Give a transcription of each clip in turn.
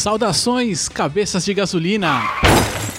Saudações, cabeças de gasolina!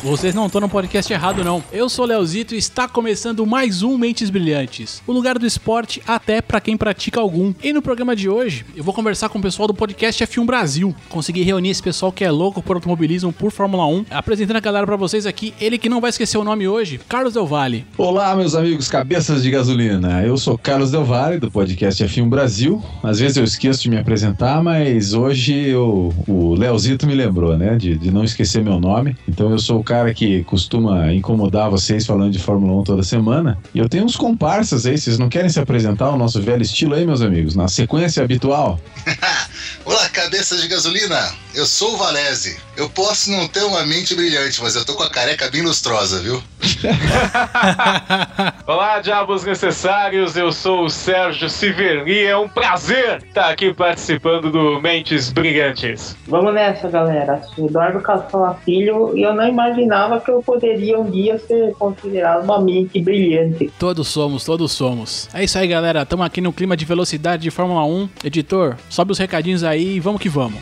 Vocês não estão no podcast errado, não. Eu sou Leozito e está começando mais um Mentes Brilhantes, o lugar do esporte até para quem pratica algum. E no programa de hoje, eu vou conversar com o pessoal do podcast F1 Brasil. Consegui reunir esse pessoal que é louco por automobilismo, por Fórmula 1. Apresentando a galera para vocês aqui, ele que não vai esquecer o nome hoje, Carlos Del Valle. Olá, meus amigos cabeças de gasolina. Eu sou Carlos Del Valle, do podcast F1 Brasil. Às vezes eu esqueço de me apresentar, mas hoje eu, o Leozito me lembrou, né, de, de não esquecer meu nome. Então eu sou o cara que costuma incomodar vocês falando de Fórmula 1 toda semana. E eu tenho uns comparsas aí, vocês não querem se apresentar o nosso velho estilo aí, meus amigos? Na sequência habitual? Olá, cabeças de gasolina! Eu sou o Valese. Eu posso não ter uma mente brilhante, mas eu tô com a careca bem lustrosa, viu? Olá, diabos necessários. Eu sou o Sérgio Siverni. É um prazer estar aqui participando do Mentes Brilhantes. Vamos nessa, galera. Eduardo Castola Filho e eu não imaginava que eu poderia um dia ser considerado uma mente brilhante. Todos somos, todos somos. É isso aí, galera. Estamos aqui no clima de velocidade de Fórmula 1. Editor, sobe os recadinhos aí e vamos que vamos.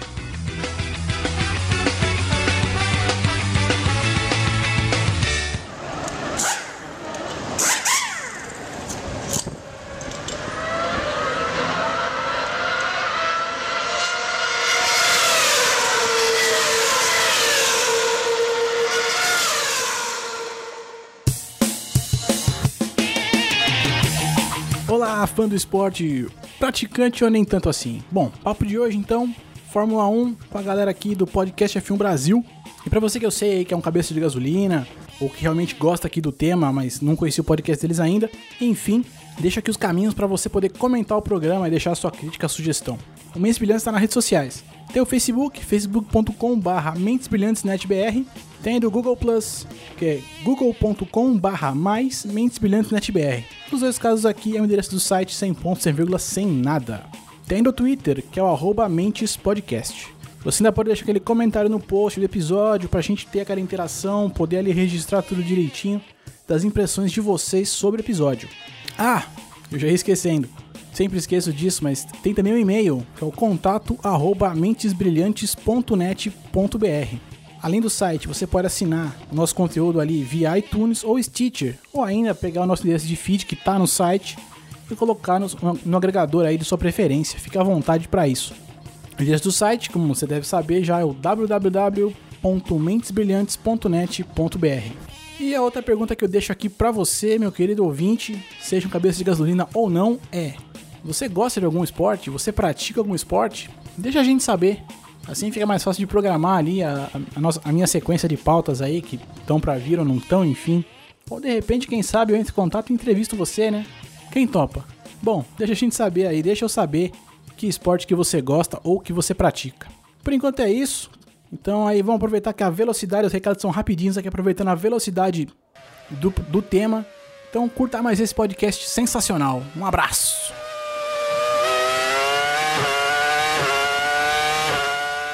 Fã do esporte, praticante ou nem tanto assim. Bom, papo de hoje então, Fórmula 1 com a galera aqui do podcast F1 Brasil. E pra você que eu sei que é um cabeça de gasolina, ou que realmente gosta aqui do tema, mas não conhecia o podcast deles ainda, enfim, deixa aqui os caminhos para você poder comentar o programa e deixar sua crítica, sugestão. O Mentes Brilhantes está nas redes sociais. Tem o Facebook, facebook.com.br mentesbrilhantesnetbr. Tem do Google Plus, que é google.com.br mais mentesbrilhantesnetbr. Nos dois casos aqui é o endereço do site sem ponto, sem vírgula, sem nada. Tem do Twitter, que é o arroba mentespodcast. Você ainda pode deixar aquele comentário no post do episódio pra gente ter aquela interação, poder ali registrar tudo direitinho das impressões de vocês sobre o episódio. Ah, eu já ia esquecendo. Sempre esqueço disso, mas tem também um e-mail, que é o contato arroba mentesbrilhantes.net.br. Além do site, você pode assinar nosso conteúdo ali via iTunes ou Stitcher, ou ainda pegar o nosso endereço de feed que está no site e colocar no, no agregador aí de sua preferência. Fique à vontade para isso. O endereço do site, como você deve saber, já é o www.mentesbrilhantes.net.br. E a outra pergunta que eu deixo aqui para você, meu querido ouvinte, seja um cabeça de gasolina ou não, é: você gosta de algum esporte? Você pratica algum esporte? Deixa a gente saber. Assim fica mais fácil de programar ali a, a, nossa, a minha sequência de pautas aí que estão para vir ou não estão, enfim. Ou de repente, quem sabe, eu entro em contato e entrevisto você, né? Quem topa? Bom, deixa a gente saber aí, deixa eu saber que esporte que você gosta ou que você pratica. Por enquanto é isso. Então aí vamos aproveitar que a velocidade, os recados são rapidinhos aqui, aproveitando a velocidade do, do tema. Então curta mais esse podcast sensacional. Um abraço!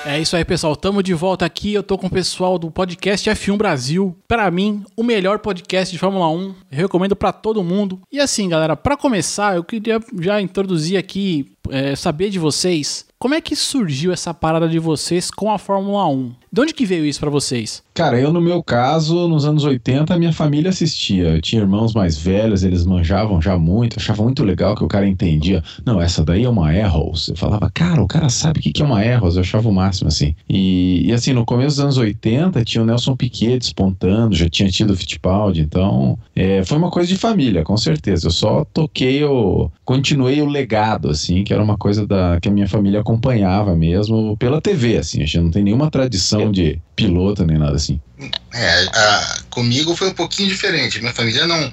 É isso aí, pessoal. Tamo de volta aqui. Eu tô com o pessoal do podcast F1 Brasil. Para mim, o melhor podcast de Fórmula 1. Eu recomendo para todo mundo. E assim, galera, para começar, eu queria já introduzir aqui, é, saber de vocês como é que surgiu essa parada de vocês com a Fórmula 1? De onde que veio isso para vocês? Cara, eu no meu caso, nos anos 80, a minha família assistia. Eu tinha irmãos mais velhos, eles manjavam já muito, achavam muito legal que o cara entendia. Não, essa daí é uma Arrows. Eu falava, cara, o cara sabe o que é uma Arrows. Eu achava o máximo, assim. E, e assim, no começo dos anos 80, tinha o Nelson Piquet despontando, já tinha tido o Fittipaldi. Então, é, foi uma coisa de família, com certeza. Eu só toquei o... Continuei o legado, assim, que era uma coisa da, que a minha família mesmo pela TV, assim. A gente não tem nenhuma tradição de piloto nem nada assim. É, a, comigo foi um pouquinho diferente. Minha família não,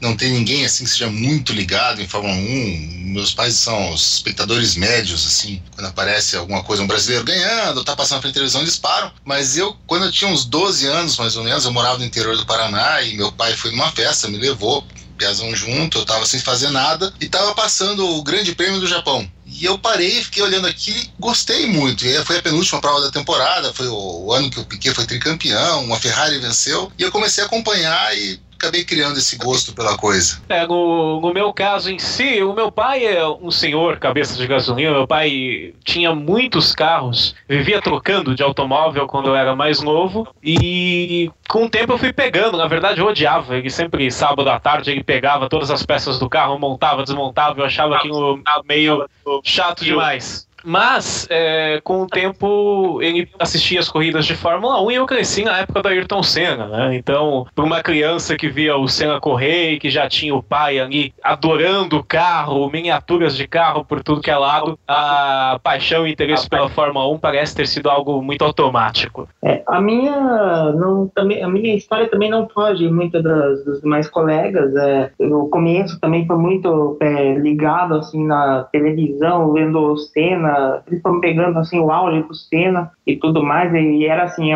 não tem ninguém assim que seja muito ligado em Fórmula 1. Meus pais são os espectadores médios, assim. Quando aparece alguma coisa, um brasileiro ganhando, tá passando pela televisão, eles param. Mas eu, quando eu tinha uns 12 anos, mais ou menos, eu morava no interior do Paraná e meu pai foi numa festa, me levou Piazão junto, eu tava sem fazer nada e tava passando o Grande Prêmio do Japão. E eu parei, fiquei olhando aqui gostei muito. E foi a penúltima prova da temporada, foi o, ano que o Piquet foi tricampeão, uma Ferrari venceu. E eu comecei a acompanhar e acabei criando esse gosto pela coisa. É, no, no meu caso em si, o meu pai é um senhor cabeça de gasolina. Meu pai tinha muitos carros, vivia trocando de automóvel quando eu era mais novo. E com o tempo eu fui pegando. Na verdade, eu odiava. Ele sempre, sábado à tarde, ele pegava todas as peças do carro, montava, desmontava. Eu achava aquilo meio chato demais. Mas, é, com o tempo, ele assistia as corridas de Fórmula 1 e eu cresci na época do Ayrton Senna, né? Então, para uma criança que via o Senna correr e que já tinha o pai ali adorando carro, miniaturas de carro por tudo que é lado, a paixão e interesse pela Fórmula 1 parece ter sido algo muito automático. É, a minha não, também, a minha história também não foge muito das, dos demais colegas. É, o começo também foi muito é, ligado assim na televisão, vendo o Senna principalmente pegando assim o auge do Senna e tudo mais, e era assim,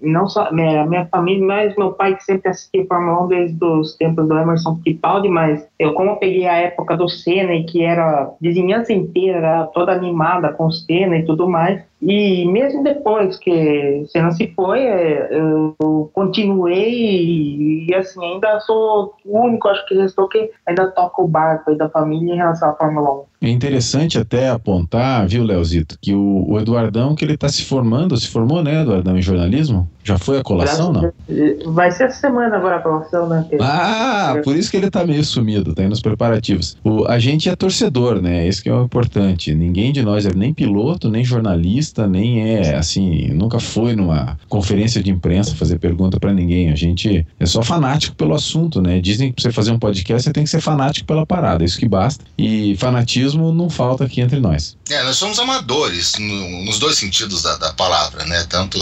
não só a minha família, mas meu pai que sempre assistia Fórmula 1 desde os tempos do Emerson Fittipaldi, mas eu como eu peguei a época do Senna e que era vizinhança inteira, toda animada com o Senna e tudo mais, e mesmo depois que Senna se foi, é, eu continuei e assim, ainda sou o único, acho que restou que ainda toca o barco aí da família em relação à Fórmula 1. É interessante até apontar, viu, Leozito, que o, o Eduardão, que ele está se formando, se formou, né, Eduardão, em jornalismo? Já foi a colação, não? Vai ser essa semana agora a colação, né? Ah, por isso que ele tá meio sumido, tá aí nos preparativos. O, a gente é torcedor, né? Esse que é o importante. Ninguém de nós é nem piloto, nem jornalista, nem é, assim, nunca foi numa conferência de imprensa fazer pergunta para ninguém. A gente é só fanático pelo assunto, né? Dizem que pra você fazer um podcast você tem que ser fanático pela parada, isso que basta. E fanatismo não falta aqui entre nós. É, nós somos amadores, no, nos dois sentidos da, da palavra, né? Tanto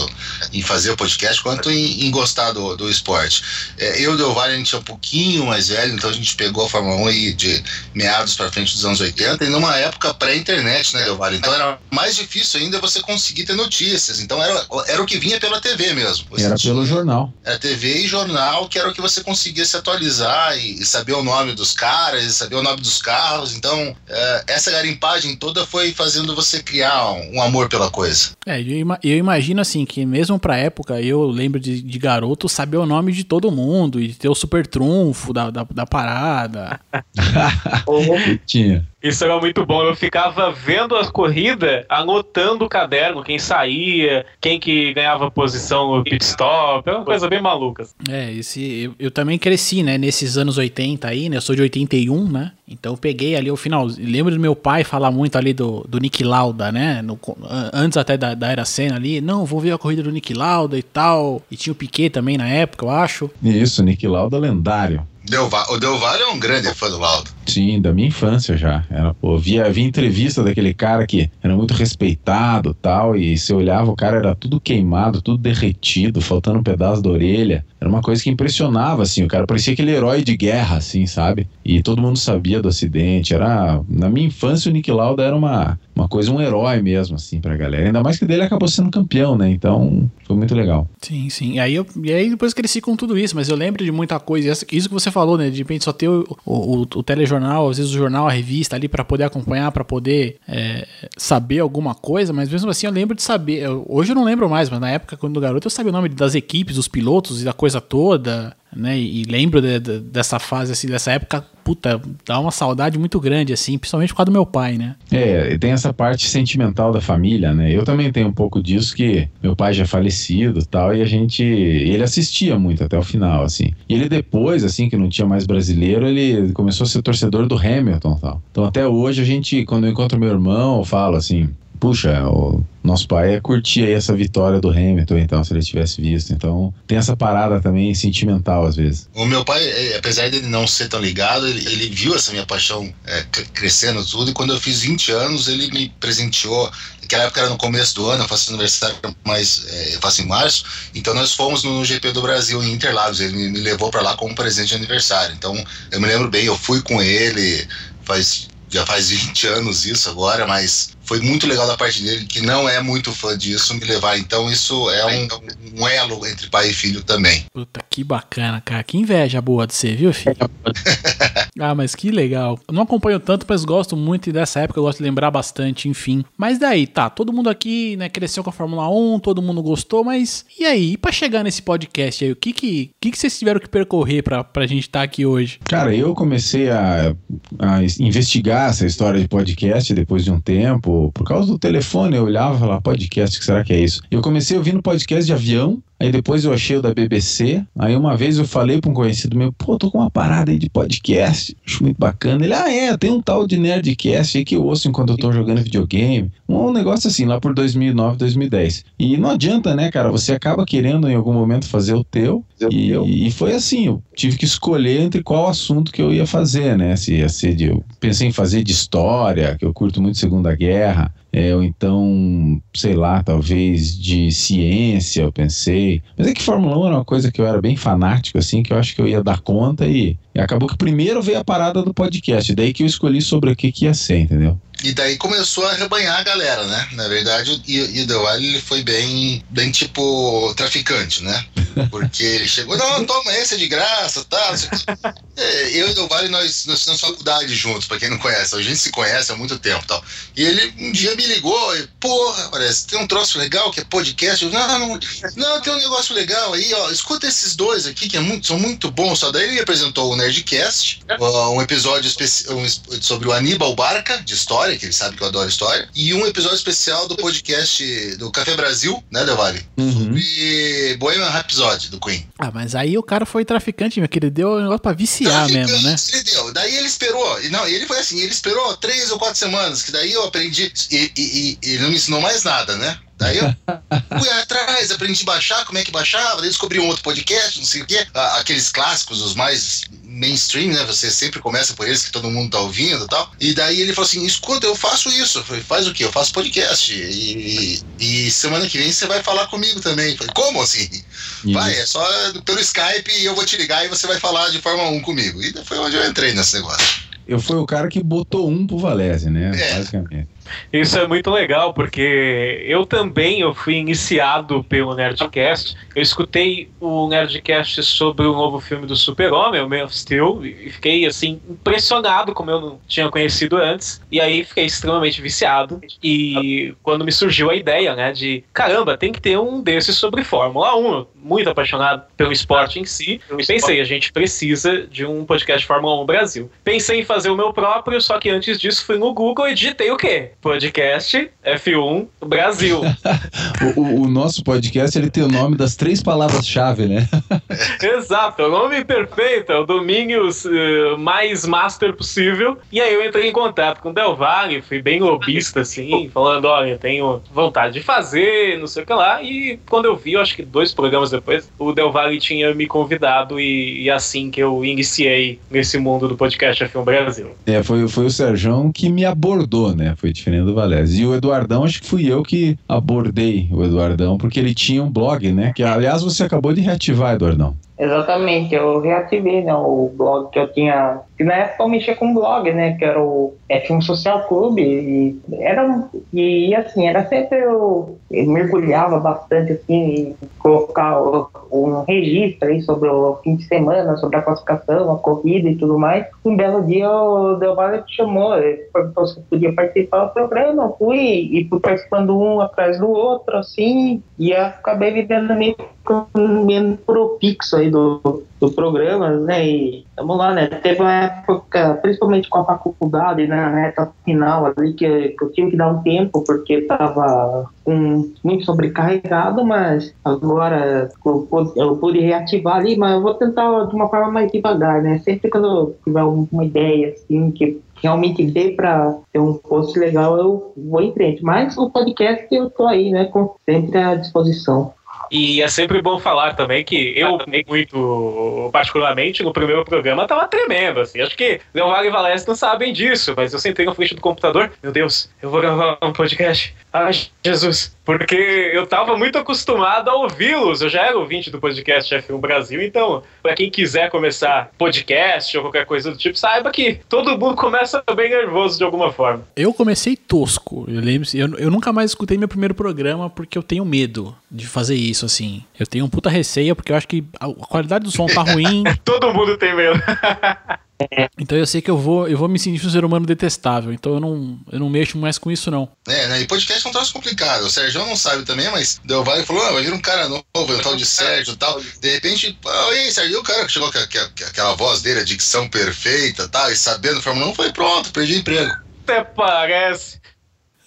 em fazer o podcast quanto em, em gostar do, do esporte. É, eu e o Del Valle, a gente é um pouquinho mais velho, então a gente pegou a Fórmula 1 aí de meados para frente dos anos 80 e numa época pré-internet, né, Del Valle? Então era mais difícil ainda você conseguir ter notícias. Então era, era o que vinha pela TV mesmo. Você era tinha, pelo jornal. Era TV e jornal, que era o que você conseguia se atualizar e, e saber o nome dos caras, e saber o nome dos carros. Então, é, essa garimpagem toda foi fazendo você criar um, um amor pela coisa. É, eu, eu imagino assim que mesmo pra época eu lembro de, de garoto saber o nome de todo mundo e ter o super trunfo da, da, da parada. Tinha. Isso era muito bom. Eu ficava vendo a corrida, anotando o caderno, quem saía, quem que ganhava posição no pit stop. É uma coisa bem maluca. É, esse, eu, eu, também cresci, né, nesses anos 80 aí, né? Eu sou de 81, né? Então eu peguei ali o final. Lembro do meu pai falar muito ali do, do Nick Lauda, né? No, antes até da, da era cena ali. Não, vou ver a corrida do Nick Lauda e tal. E tinha o Piquet também na época, eu acho. Isso, Nick Lauda lendário. Del o Del Valle é um grande fã do Lauda. Sim, da minha infância já. Era, pô, via, via entrevista daquele cara que era muito respeitado tal, e você olhava, o cara era tudo queimado, tudo derretido, faltando um pedaço da orelha. Era uma coisa que impressionava, assim, o cara parecia aquele herói de guerra, assim, sabe? E todo mundo sabia do acidente. Era, na minha infância, o Nick Lauda era uma, uma coisa, um herói mesmo, assim, pra galera. Ainda mais que dele acabou sendo campeão, né? Então, foi muito legal. Sim, sim. E aí, eu, e aí depois cresci com tudo isso, mas eu lembro de muita coisa. Isso que você falou, né? De repente só ter o, o, o telejornal, às vezes o jornal, a revista ali para poder acompanhar, para poder é, saber alguma coisa, mas mesmo assim eu lembro de saber. Eu, hoje eu não lembro mais, mas na época, quando garoto, eu sabia o nome das equipes, dos pilotos e da coisa toda né? E, lembro de, de, dessa fase, assim, dessa época, puta, dá uma saudade muito grande, assim, principalmente por causa do meu pai, né? É, tem essa parte sentimental da família, né? Eu também tenho um pouco disso, que meu pai já é falecido tal, e a gente. Ele assistia muito até o final, assim. E ele depois, assim, que não tinha mais brasileiro, ele começou a ser torcedor do Hamilton tal. Então até hoje a gente, quando eu encontro meu irmão, eu falo assim puxa, o nosso pai ia curtir aí essa vitória do Hamilton, então, se ele tivesse visto. Então, tem essa parada também sentimental, às vezes. O meu pai, é, apesar de ele não ser tão ligado, ele, ele viu essa minha paixão é, crescendo tudo, e quando eu fiz 20 anos, ele me presenteou. Naquela época era no começo do ano, eu faço aniversário, mas é, eu faço em março. Então, nós fomos no, no GP do Brasil em Interlagos. Ele me, me levou para lá como presente de aniversário. Então, eu me lembro bem, eu fui com ele, faz já faz 20 anos isso agora, mas foi muito legal da parte dele, que não é muito fã disso, me levar. Então isso é um, um elo entre pai e filho também. Puta, que bacana, cara. Que inveja boa de você, viu, filho? ah, mas que legal. Eu não acompanho tanto, mas gosto muito e dessa época eu gosto de lembrar bastante, enfim. Mas daí, tá, todo mundo aqui, né, cresceu com a Fórmula 1, todo mundo gostou, mas e aí? E pra chegar nesse podcast aí, o que que, que, que vocês tiveram que percorrer pra, pra gente estar tá aqui hoje? Cara, eu comecei a, a investigar essa história de podcast depois de um tempo, por causa do telefone, eu olhava e falava, podcast, que será que é isso? Eu comecei ouvindo podcast de avião, Aí depois eu achei o da BBC. Aí uma vez eu falei para um conhecido meu, pô, tô com uma parada aí de podcast, acho muito bacana. Ele, ah, é, tem um tal de Nerdcast aí que eu ouço enquanto eu tô jogando videogame. Um negócio assim, lá por 2009, 2010. E não adianta, né, cara? Você acaba querendo em algum momento fazer o teu. E, e foi assim, eu tive que escolher entre qual assunto que eu ia fazer, né? Se ia ser de. Eu pensei em fazer de história, que eu curto muito Segunda Guerra é, ou então, sei lá, talvez de ciência, eu pensei. Mas é que Fórmula 1 era uma coisa que eu era bem fanático, assim, que eu acho que eu ia dar conta e, e acabou que primeiro veio a parada do podcast, daí que eu escolhi sobre o que, que ia ser, entendeu? E daí começou a rebanhar a galera, né? Na verdade, e, o The Wild ele foi bem, bem tipo traficante, né? Porque ele chegou, não, toma esse é de graça, tá? É, eu e o Wild, nós, nós fizemos faculdade juntos, pra quem não conhece. A gente se conhece há muito tempo tal. E ele um dia me ligou, e, porra, parece, tem um troço legal que é podcast. Eu, não, não, não, tem um negócio legal aí, ó. Escuta esses dois aqui que é muito, são muito bons. Só daí ele apresentou o Nerdcast, um episódio um, sobre o Aníbal Barca, de história história, que ele sabe que eu adoro história, e um episódio especial do podcast do Café Brasil, né, Del Valle? Uhum. Sobre Bohemian Rhapsody, do Queen. Ah, mas aí o cara foi traficante, meu, que ele deu um negócio pra viciar traficante, mesmo, né? Ele deu. Daí ele esperou, não, ele foi assim, ele esperou três ou quatro semanas, que daí eu aprendi, e, e, e ele não me ensinou mais nada, né? Daí eu fui atrás, aprendi a baixar, como é que baixava, daí descobri um outro podcast, não sei o quê. Aqueles clássicos, os mais mainstream, né? Você sempre começa por eles que todo mundo tá ouvindo e tal. E daí ele falou assim: escuta, eu faço isso. Eu falei, faz o quê? Eu faço podcast. E, e semana que vem você vai falar comigo também. Eu falei, como assim? Isso. Vai, é só pelo Skype e eu vou te ligar e você vai falar de forma 1 comigo. E foi onde eu entrei nesse negócio. Eu fui o cara que botou um pro Valese, né? É. Basicamente. Isso é muito legal, porque eu também eu fui iniciado pelo Nerdcast. Eu escutei o Nerdcast sobre o novo filme do Super-Homem, o Man of Steel, e fiquei assim impressionado como eu não tinha conhecido antes. E aí fiquei extremamente viciado. E quando me surgiu a ideia, né, de caramba, tem que ter um desses sobre Fórmula 1. Muito apaixonado pelo esporte em si. Pensei, a gente precisa de um podcast Fórmula 1 Brasil. Pensei em fazer o meu próprio, só que antes disso fui no Google e digitei o quê? Podcast F1 Brasil. o, o, nosso podcast ele tem o nome das três palavras-chave, né? Exato, é o nome perfeito, é o Domínios uh, mais master possível. E aí eu entrei em contato com o Del Valle, fui bem lobista, assim, falando: olha, tenho vontade de fazer, não sei o que lá. E quando eu vi, eu acho que dois programas depois, o Del Valle tinha me convidado e, e assim que eu iniciei nesse mundo do podcast F1 Brasil. É, foi, foi o Sérgio que me abordou, né? Foi diferente do Valese. E o Eduardão, acho que fui eu que abordei o Eduardão, porque ele tinha um blog, né? Que aliás você acabou de reativar, Eduardão. Exatamente, eu reativei né, o blog que eu tinha. Que na época eu mexia com blog, né? Que era o F1 Social Club. E, era, e assim, era sempre eu, eu mergulhava bastante assim, e colocar um registro aí sobre o fim de semana, sobre a classificação, a corrida e tudo mais. Um belo dia o Delmar me chamou, perguntou se podia participar do programa. Eu fui e fui participando um atrás do outro, assim, e acabei dando meio meio propixo aí do, do programa, né? E vamos lá, né? Teve uma época, principalmente com a faculdade, né? Na reta final ali, que, que eu tive que dar um tempo, porque estava um, muito sobrecarregado, mas agora eu, eu pude reativar ali, mas eu vou tentar de uma forma mais devagar, né? Sempre quando eu tiver uma ideia, assim, que realmente dê para ter um post legal, eu vou em frente. Mas o podcast eu tô aí, né? Com, sempre à disposição. E é sempre bom falar também que eu, muito particularmente, no primeiro programa tava tremendo, assim. Acho que Leonardo e Valécio não sabem disso, mas eu sentei na frente do computador, meu Deus, eu vou gravar um podcast. Ai, Jesus, Porque eu tava muito acostumado a ouvi-los. Eu já era ouvinte do podcast F1 Brasil, então, para quem quiser começar podcast ou qualquer coisa do tipo, saiba que todo mundo começa bem nervoso de alguma forma. Eu comecei tosco. Eu lembro, eu, eu nunca mais escutei meu primeiro programa porque eu tenho medo de fazer isso, assim. Eu tenho um puta receio porque eu acho que a qualidade do som tá ruim. todo mundo tem medo. Então eu sei que eu vou, eu vou me sentir um ser humano detestável. Então eu não, eu não mexo mais com isso, não. É, né? E podcast é um troço complicado. O Sérgio não sabe também, mas deu vale e falou: ah, vai vir um cara novo, um tal de Sérgio e tal. De repente, ah, e aí, Sérgio, e o cara que chegou com, aquela voz dele, a dicção perfeita tal, e sabendo Fórmula 1, foi pronto, perdi o emprego. Até parece.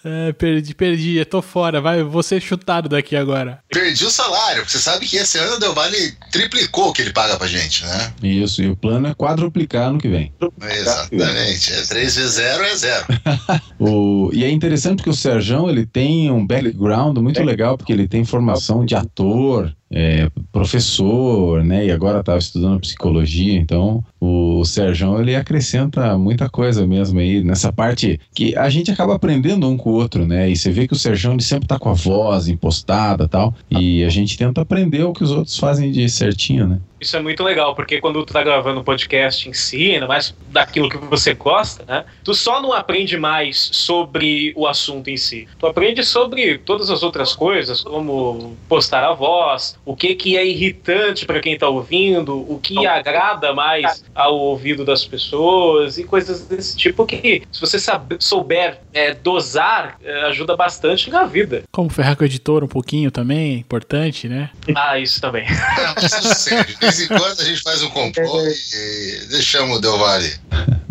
É, perdi, perdi, eu tô fora, vai, vou ser chutado daqui agora. Perdi o salário, você sabe que esse ano o Del Valle triplicou o que ele paga pra gente, né? Isso, e o plano é quadruplicar ano que vem. Exatamente, é 3 vezes 0 é 0. o, e é interessante porque o Serjão, ele tem um background muito legal, porque ele tem formação de ator, é, professor, né? E agora estava estudando psicologia, então o Sérgio ele acrescenta muita coisa mesmo aí nessa parte que a gente acaba aprendendo um com o outro, né? E você vê que o Sérgio ele sempre tá com a voz impostada, tal, e a gente tenta aprender o que os outros fazem de certinho, né? Isso é muito legal, porque quando tu tá gravando um podcast em si, ainda mais daquilo que você gosta, né? Tu só não aprende mais sobre o assunto em si. Tu aprende sobre todas as outras coisas, como postar a voz, o que que é irritante para quem tá ouvindo, o que agrada mais ao ouvido das pessoas e coisas desse tipo que, se você saber, souber é, dosar, é, ajuda bastante na vida. Como ferrar com o editor um pouquinho também, importante, né? Ah, isso também. Não, é vez em quando a gente faz um complô e deixamos o Del Valle.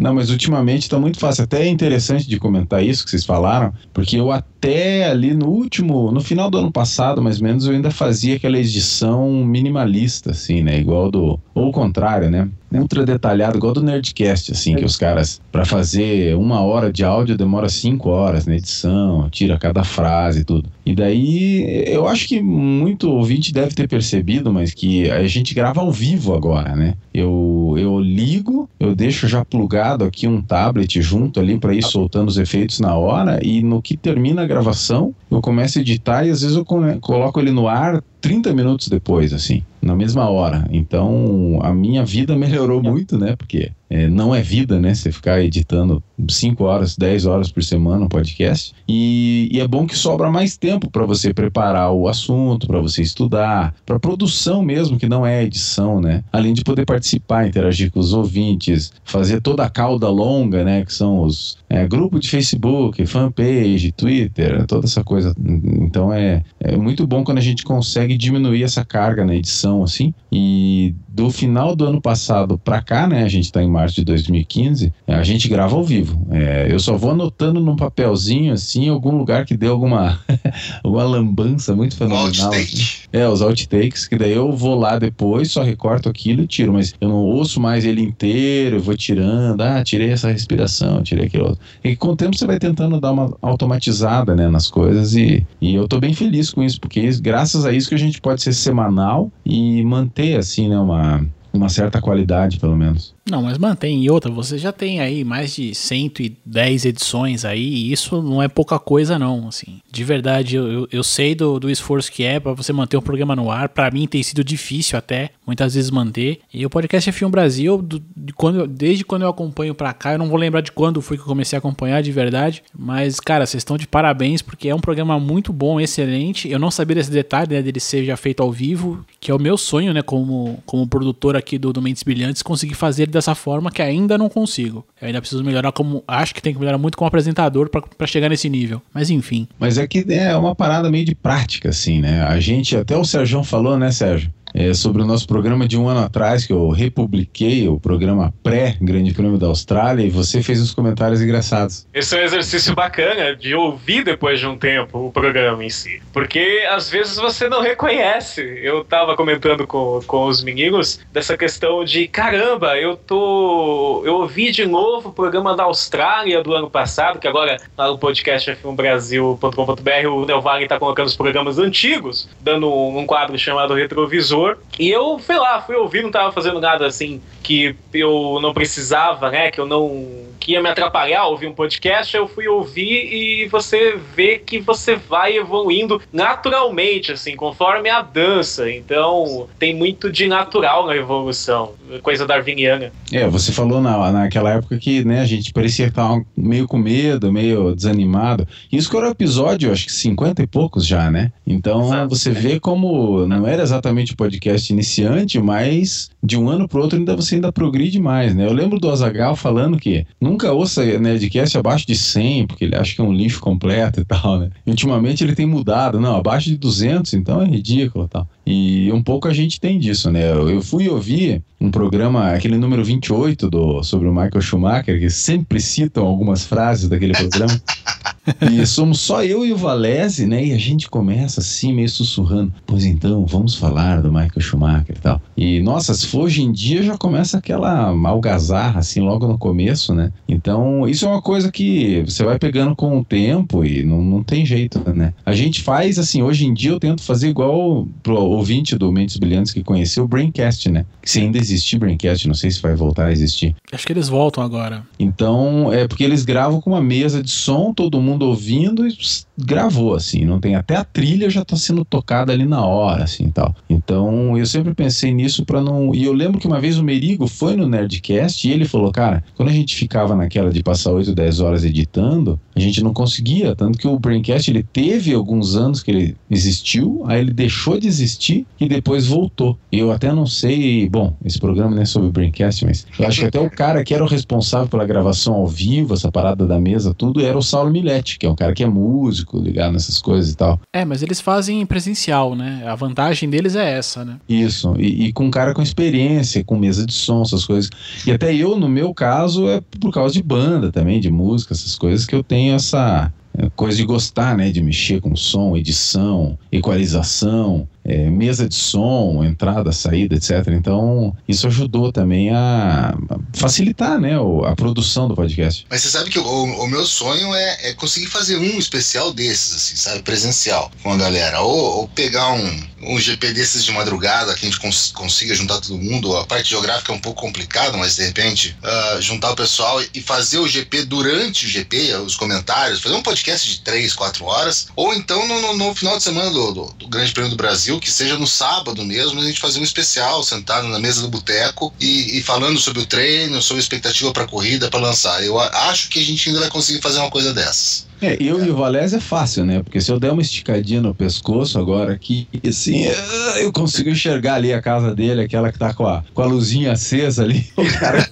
Não, mas ultimamente tá muito fácil. Até é interessante de comentar isso que vocês falaram, porque eu até ali no último, no final do ano passado, mais ou menos, eu ainda fazia aquela edição minimalista, assim, né? Igual do. Ou o contrário, né? ultra detalhado, igual do Nerdcast, assim, que os caras, para fazer uma hora de áudio, demora cinco horas na edição, tira cada frase e tudo. E daí, eu acho que muito ouvinte deve ter percebido, mas que a gente grava ao vivo agora, né? Eu, eu ligo, eu deixo já plugado aqui um tablet junto ali para ir soltando os efeitos na hora, e no que termina a gravação, eu começo a editar e às vezes eu coloco ele no ar 30 minutos depois, assim, na mesma hora. Então, a minha vida melhorou muito, né? Porque é, não é vida, né? Você ficar editando 5 horas, 10 horas por semana um podcast. E, e é bom que sobra mais tempo para você preparar o assunto, para você estudar, para produção mesmo, que não é edição, né? Além de poder participar, interagir com os ouvintes, fazer toda a cauda longa, né? Que são os é, grupo de Facebook, fanpage, Twitter, toda essa coisa. Então é, é muito bom quando a gente consegue diminuir essa carga na edição, assim. E do final do ano passado para cá, né? A gente está em março de 2015, a gente grava ao vivo. É, eu só vou anotando num papelzinho, assim, em algum lugar que deu alguma, alguma lambança muito fenomenal. Assim. É, os outtakes, que daí eu vou lá depois, só recorto aquilo e tiro, mas eu não ouço mais ele inteiro, eu vou tirando, ah, tirei essa respiração, tirei aquilo outro. E com o tempo você vai tentando dar uma automatizada, né, nas coisas. E, e eu tô bem feliz com isso, porque graças a isso que a gente pode ser semanal e manter, assim, né, uma uma certa qualidade, pelo menos. Não, mas mantém. E outra, você já tem aí mais de 110 edições aí, e isso não é pouca coisa, não. Assim, de verdade, eu, eu, sei do, do esforço que é para você manter um programa no ar. Para mim tem sido difícil até, muitas vezes manter. E o podcast F1 Brasil, do, de quando, desde quando eu acompanho pra cá, eu não vou lembrar de quando foi que eu comecei a acompanhar de verdade. Mas, cara, vocês estão de parabéns, porque é um programa muito bom, excelente. Eu não sabia desse detalhe, né, dele ser já feito ao vivo, que é o meu sonho, né, como, como produtor aqui do, do Mentes Brilhantes, conseguir fazer dessa forma que ainda não consigo. Eu ainda preciso melhorar como. Acho que tem que melhorar muito como apresentador para chegar nesse nível. Mas enfim. Mas é que é uma parada meio de prática, assim, né? A gente, até o Sérgio falou, né, Sérgio? É, sobre o nosso programa de um ano atrás, que eu republiquei, o programa pré-Grande Prêmio da Austrália, e você fez uns comentários engraçados. Esse é um exercício bacana de ouvir depois de um tempo o programa em si. Porque às vezes você não reconhece. Eu tava comentando com, com os meninos dessa questão de caramba, eu tô. Eu ouvi de novo o programa da Austrália do ano passado, que agora lá no podcast f1brasil.com.br o Del Valle tá colocando os programas antigos, dando um quadro chamado Retrovisor professor. E eu, sei lá, fui ouvir, não tava fazendo nada assim que eu não precisava, né? Que eu não. que ia me atrapalhar ouvir um podcast. Eu fui ouvir e você vê que você vai evoluindo naturalmente, assim, conforme a dança. Então, tem muito de natural na evolução, coisa darwiniana. É, você falou na, naquela época que né, a gente parecia estar meio com medo, meio desanimado. Isso que era o episódio, acho que 50 e poucos já, né? Então Exato. você vê como não era exatamente o podcast iniciante, mas de um ano pro outro ainda você ainda progride mais, né? Eu lembro do Azagal falando que nunca ouça Nerdcast abaixo de 100, porque ele acha que é um lixo completo e tal, né? E ultimamente ele tem mudado, não, abaixo de 200, então é ridículo e tal. E um pouco a gente tem disso, né? Eu fui ouvir um programa, aquele número 28 do, sobre o Michael Schumacher, que sempre citam algumas frases daquele programa. e somos só eu e o Valese, né? E a gente começa assim, meio sussurrando. Pois então, vamos falar do Michael Schumacher e tal. E, nossa, se for hoje em dia, já começa aquela algazarra, assim, logo no começo, né? Então, isso é uma coisa que você vai pegando com o tempo e não, não tem jeito, né? A gente faz, assim, hoje em dia eu tento fazer igual pro ouvinte do Mentes Brilhantes que conheceu o Braincast, né? Se ainda existir Braincast, não sei se vai voltar a existir. Acho que eles voltam agora. Então, é porque eles gravam com uma mesa de som, todo mundo ouvindo e pss, gravou, assim. Não tem até a trilha já tá sendo tocada ali na hora, assim, tal. Então, eu sempre pensei nisso para não. E eu lembro que uma vez o Merigo foi no Nerdcast e ele falou, cara, quando a gente ficava naquela de passar 8, 10 horas editando, a gente não conseguia, tanto que o Braincast ele teve alguns anos que ele existiu, aí ele deixou de existir e depois voltou. Eu até não sei, bom, esse programa não é sobre o Braincast, mas eu acho que até o cara que era o responsável pela gravação ao vivo, essa parada da mesa, tudo, era o Saulo Milete, que é um cara que é músico, ligado nessas coisas e tal. É, mas eles fazem presencial, né? A vantagem deles é essa, né? Isso, e, e com um cara com experiência, com mesa de som, essas coisas. E até eu, no meu caso, é por causa de banda também, de música, essas coisas, que eu tenho essa é, coisa de gostar, né? De mexer com som, edição, equalização, é, mesa de som, entrada, saída, etc. Então, isso ajudou também a facilitar, né? A produção do podcast. Mas você sabe que o, o meu sonho é, é conseguir fazer um especial desses, assim, sabe? Presencial com a galera. Ou, ou pegar um, um GP desses de madrugada que a gente cons- consiga juntar todo mundo. A parte geográfica é um pouco complicada, mas de repente ah, juntar o pessoal e- fazer o GP durante o GP, os comentários, fazer um podcast de 3, 4 horas. Ou então no, no- no final de semana do, do- do Grande Prêmio do Brasil, que seja no sábado mesmo, a gente fazer um especial, sentado na mesa do boteco e, e falando sobre o treino, sobre a expectativa para a corrida, para lançar. Eu acho que a gente ainda vai conseguir fazer uma coisa dessas. É, eu e o Valese é fácil, né? Porque se eu der uma esticadinha no pescoço agora aqui, assim, ah, eu consigo enxergar ali a casa dele, aquela que tá com a, com a luzinha acesa ali, o cara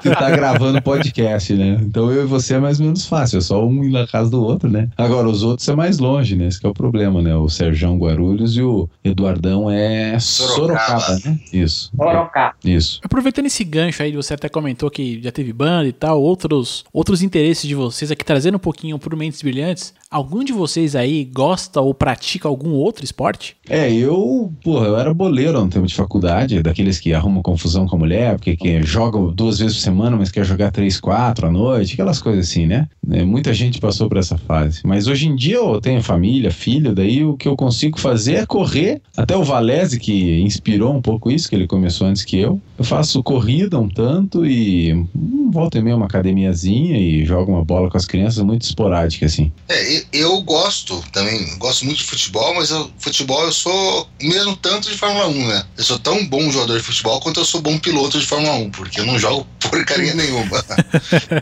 que tá gravando podcast, né? Então eu e você é mais ou menos fácil, é só um ir na casa do outro, né? Agora, os outros é mais longe, né? Esse que é o problema, né? O Serjão Guarulhos e o Eduardão é Sorocaba, Sorocaba. né? Isso. Sorocaba. Isso. Aproveitando esse gancho aí, você até comentou que já teve banda e tal, outros, outros interesses de vocês aqui, trazendo um pouquinho pro Mentes Brilhantes. Algum de vocês aí gosta ou pratica algum outro esporte? É, eu, porra, eu era boleiro no tempo de faculdade, daqueles que arrumam confusão com a mulher, porque que jogam duas vezes por semana, mas quer jogar três, quatro à noite, aquelas coisas assim, né? É, muita gente passou por essa fase. Mas hoje em dia eu tenho família, filho, daí o que eu consigo fazer é correr. Até o Valese, que inspirou um pouco isso, que ele começou antes que eu. Eu faço corrida um tanto e hum, volta e meia uma academiazinha e jogo uma bola com as crianças, muito esporádica, assim. É, eu gosto também, gosto muito de futebol, mas eu, futebol eu sou mesmo tanto de Fórmula 1, né? Eu sou tão bom jogador de futebol quanto eu sou bom piloto de Fórmula 1, porque eu não jogo porcaria nenhuma.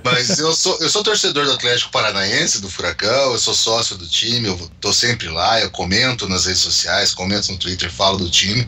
mas eu sou, eu sou torcedor do Atlético Paranaense, do Furacão, eu sou sócio do time, eu tô sempre lá, eu comento nas redes sociais, comento no Twitter, falo do time.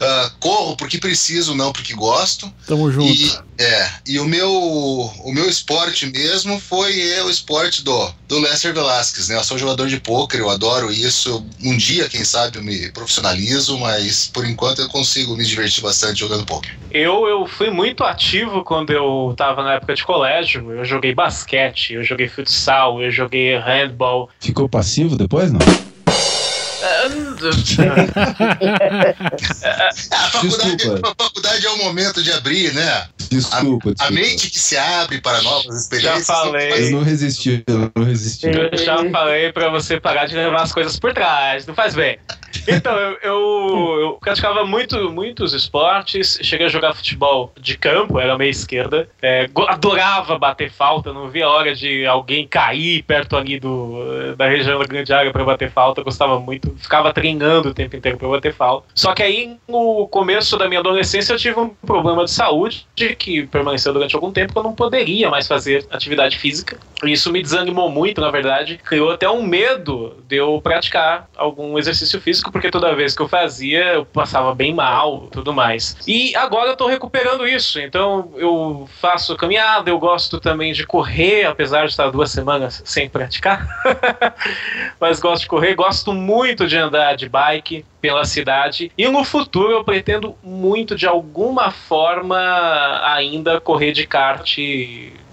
Ah, corro porque preciso, não porque gosto. Tamo junto. E, é, e o meu, o meu esporte mesmo foi é, o esporte do, do Lester Velasquez, né? Eu sou jogador de pôquer, eu adoro isso. Um dia, quem sabe, eu me profissionalizo, mas por enquanto eu consigo me divertir bastante jogando pôquer. Eu, eu fui muito ativo quando eu tava na época de colégio. Eu joguei basquete, eu joguei futsal, eu joguei handball. Ficou passivo depois, não? A, faculdade, a faculdade é o momento de abrir, né? Desculpa, A desculpa. mente que se abre para novas experiências. Já falei. Eu não resisti, eu não resisti. Eu já falei pra você parar de levar as coisas por trás, não faz bem. Então, eu, eu, eu, praticava muito, muitos esportes, cheguei a jogar futebol de campo, era meia esquerda, é, adorava bater falta, não via a hora de alguém cair perto ali do, da região da grande área para bater falta, gostava muito, ficava treinando o tempo inteiro para bater falta. Só que aí, no começo da minha adolescência, eu tive um problema de saúde que permaneceu durante algum tempo, que eu não poderia mais fazer atividade física. Isso me desanimou muito, na verdade, criou até um medo de eu praticar algum exercício físico, porque toda vez que eu fazia, eu passava bem mal tudo mais. E agora eu tô recuperando isso, então eu faço caminhada, eu gosto também de correr, apesar de estar duas semanas sem praticar. Mas gosto de correr, gosto muito de andar de bike pela cidade. E no futuro eu pretendo muito, de alguma forma, ainda correr de kart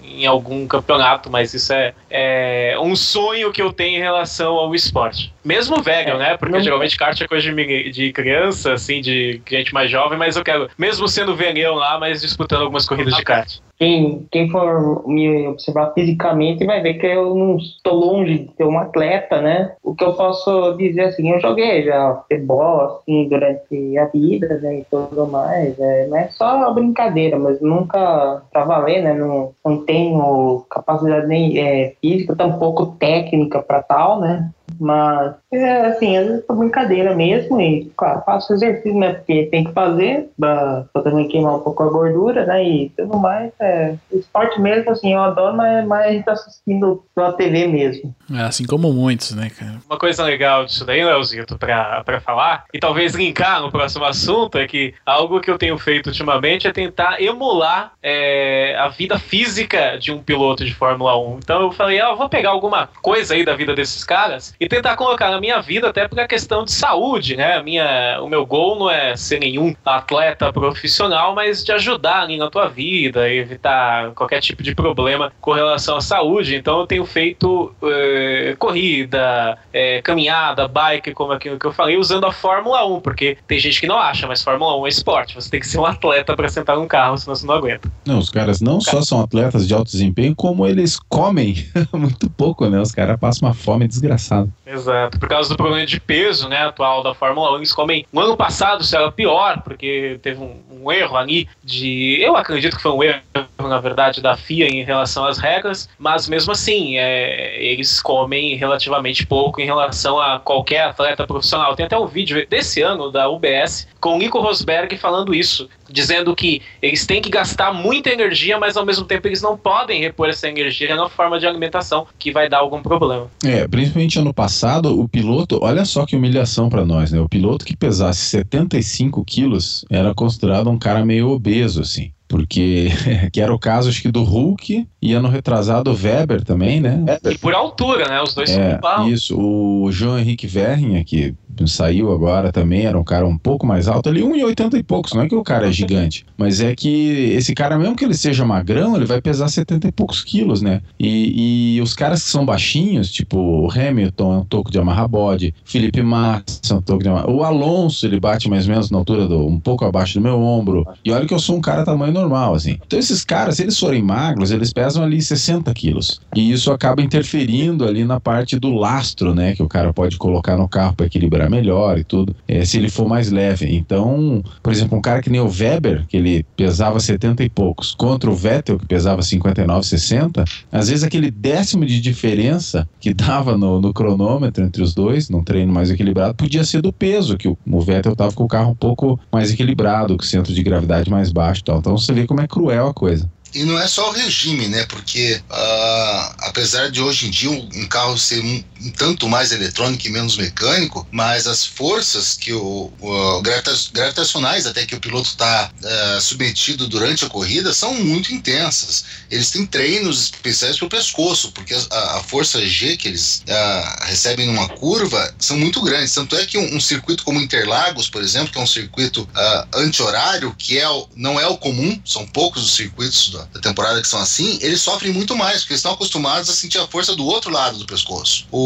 em algum campeonato, mas isso é, é, um sonho que eu tenho em relação ao esporte. Mesmo velho, é, né? Porque não... geralmente kart é coisa de, de criança, assim, de gente mais jovem, mas eu quero, mesmo sendo velhão lá, mas disputando algumas corridas de kart. Quem, quem for me observar fisicamente vai ver que eu não estou longe de ser um atleta, né? O que eu posso dizer assim, eu joguei já futebol assim durante a vida, né, e tudo mais, é, não é só brincadeira, mas nunca pra valer, né? Não, não tenho capacidade nem é, física, tampouco técnica para tal, né? Mas, é, assim, às vezes é brincadeira mesmo. E, claro, faço exercício, né? Porque tem que fazer pra, pra também queimar um pouco a gordura, né? E tudo mais. É, esporte mesmo, assim, eu adoro, mas, mas a gente tá assistindo pela TV mesmo. É, assim como muitos, né, cara? Uma coisa legal disso daí, Leozito, pra, pra falar, e talvez linkar no próximo assunto, é que algo que eu tenho feito ultimamente é tentar emular é, a vida física de um piloto de Fórmula 1. Então eu falei, ah, eu vou pegar alguma coisa aí da vida desses caras e tentar colocar na minha vida até por a questão de saúde, né? A minha, o meu gol não é ser nenhum atleta profissional, mas de ajudar ali na tua vida, evitar qualquer tipo de problema com relação à saúde. Então eu tenho feito é, corrida, é, caminhada, bike, como aquilo que eu falei, usando a Fórmula 1, porque tem gente que não acha, mas Fórmula 1 é esporte. Você tem que ser um atleta para sentar num carro, senão você não aguenta. Não, os caras não só são atletas de alto desempenho, como eles comem muito pouco, né? Os caras passam uma fome desgraçada. Exato. Por causa do problema de peso, né, atual da Fórmula 1, eles comem. No ano passado isso era pior, porque teve um, um erro ali de. Eu acredito que foi um erro, na verdade, da FIA em relação às regras, mas mesmo assim, é, eles comem relativamente pouco em relação a qualquer atleta profissional. Tem até um vídeo desse ano da UBS com o Nico Rosberg falando isso, dizendo que eles têm que gastar muita energia, mas ao mesmo tempo eles não podem repor essa energia na forma de alimentação, que vai dar algum problema. É, principalmente ano passado, o piloto, olha só que humilhação para nós, né? O piloto que pesasse 75 quilos era considerado um cara meio obeso, assim porque que era o caso acho que do Hulk e ano retrasado o Weber também, né? E por altura, né? Os dois é, são Isso, o João Henrique Verrinha, que saiu agora também, era um cara um pouco mais alto, ali 1,80 e poucos, não é que o cara é gigante, mas é que esse cara, mesmo que ele seja magrão, ele vai pesar 70 e poucos quilos, né? E, e os caras que são baixinhos, tipo o Hamilton é um toco de amarra bode, Felipe Massa é um toco de amarra... O Alonso, ele bate mais ou menos na altura do, um pouco abaixo do meu ombro, e olha que eu sou um cara tamanho normal, assim. Então esses caras, se eles forem magros, eles pesam ali 60 quilos, e isso acaba interferindo ali na parte do lastro, né, que o cara pode colocar no carro para equilibrar melhor e tudo, é, se ele for mais leve. Então, por exemplo, um cara que nem o Weber, que ele pesava 70 e poucos, contra o Vettel, que pesava 59, 60, às vezes aquele décimo de diferença que dava no, no cronômetro entre os dois, num treino mais equilibrado, podia ser do peso, que o, o Vettel estava com o carro um pouco mais equilibrado, com o centro de gravidade mais baixo e tal. Então você vê como é cruel a coisa. E não é só o regime, né? Porque uh, apesar de hoje em dia um, carro ser um, um, tanto mais eletrônico e menos mecânico, mas as forças que o, o gravitacionais até que o piloto está é, submetido durante a corrida são muito intensas. Eles têm treinos especiais para o pescoço, porque a, a, força G que eles uh, recebem numa curva são muito grandes. Tanto é que um, um circuito como Interlagos, por exemplo, que é um circuito anti-horário, que é, não é o comum, são poucos os circuitos da, da temporada que são assim, eles sofrem muito mais, porque eles estão acostumados a sentir a força do outro lado do pescoço. O,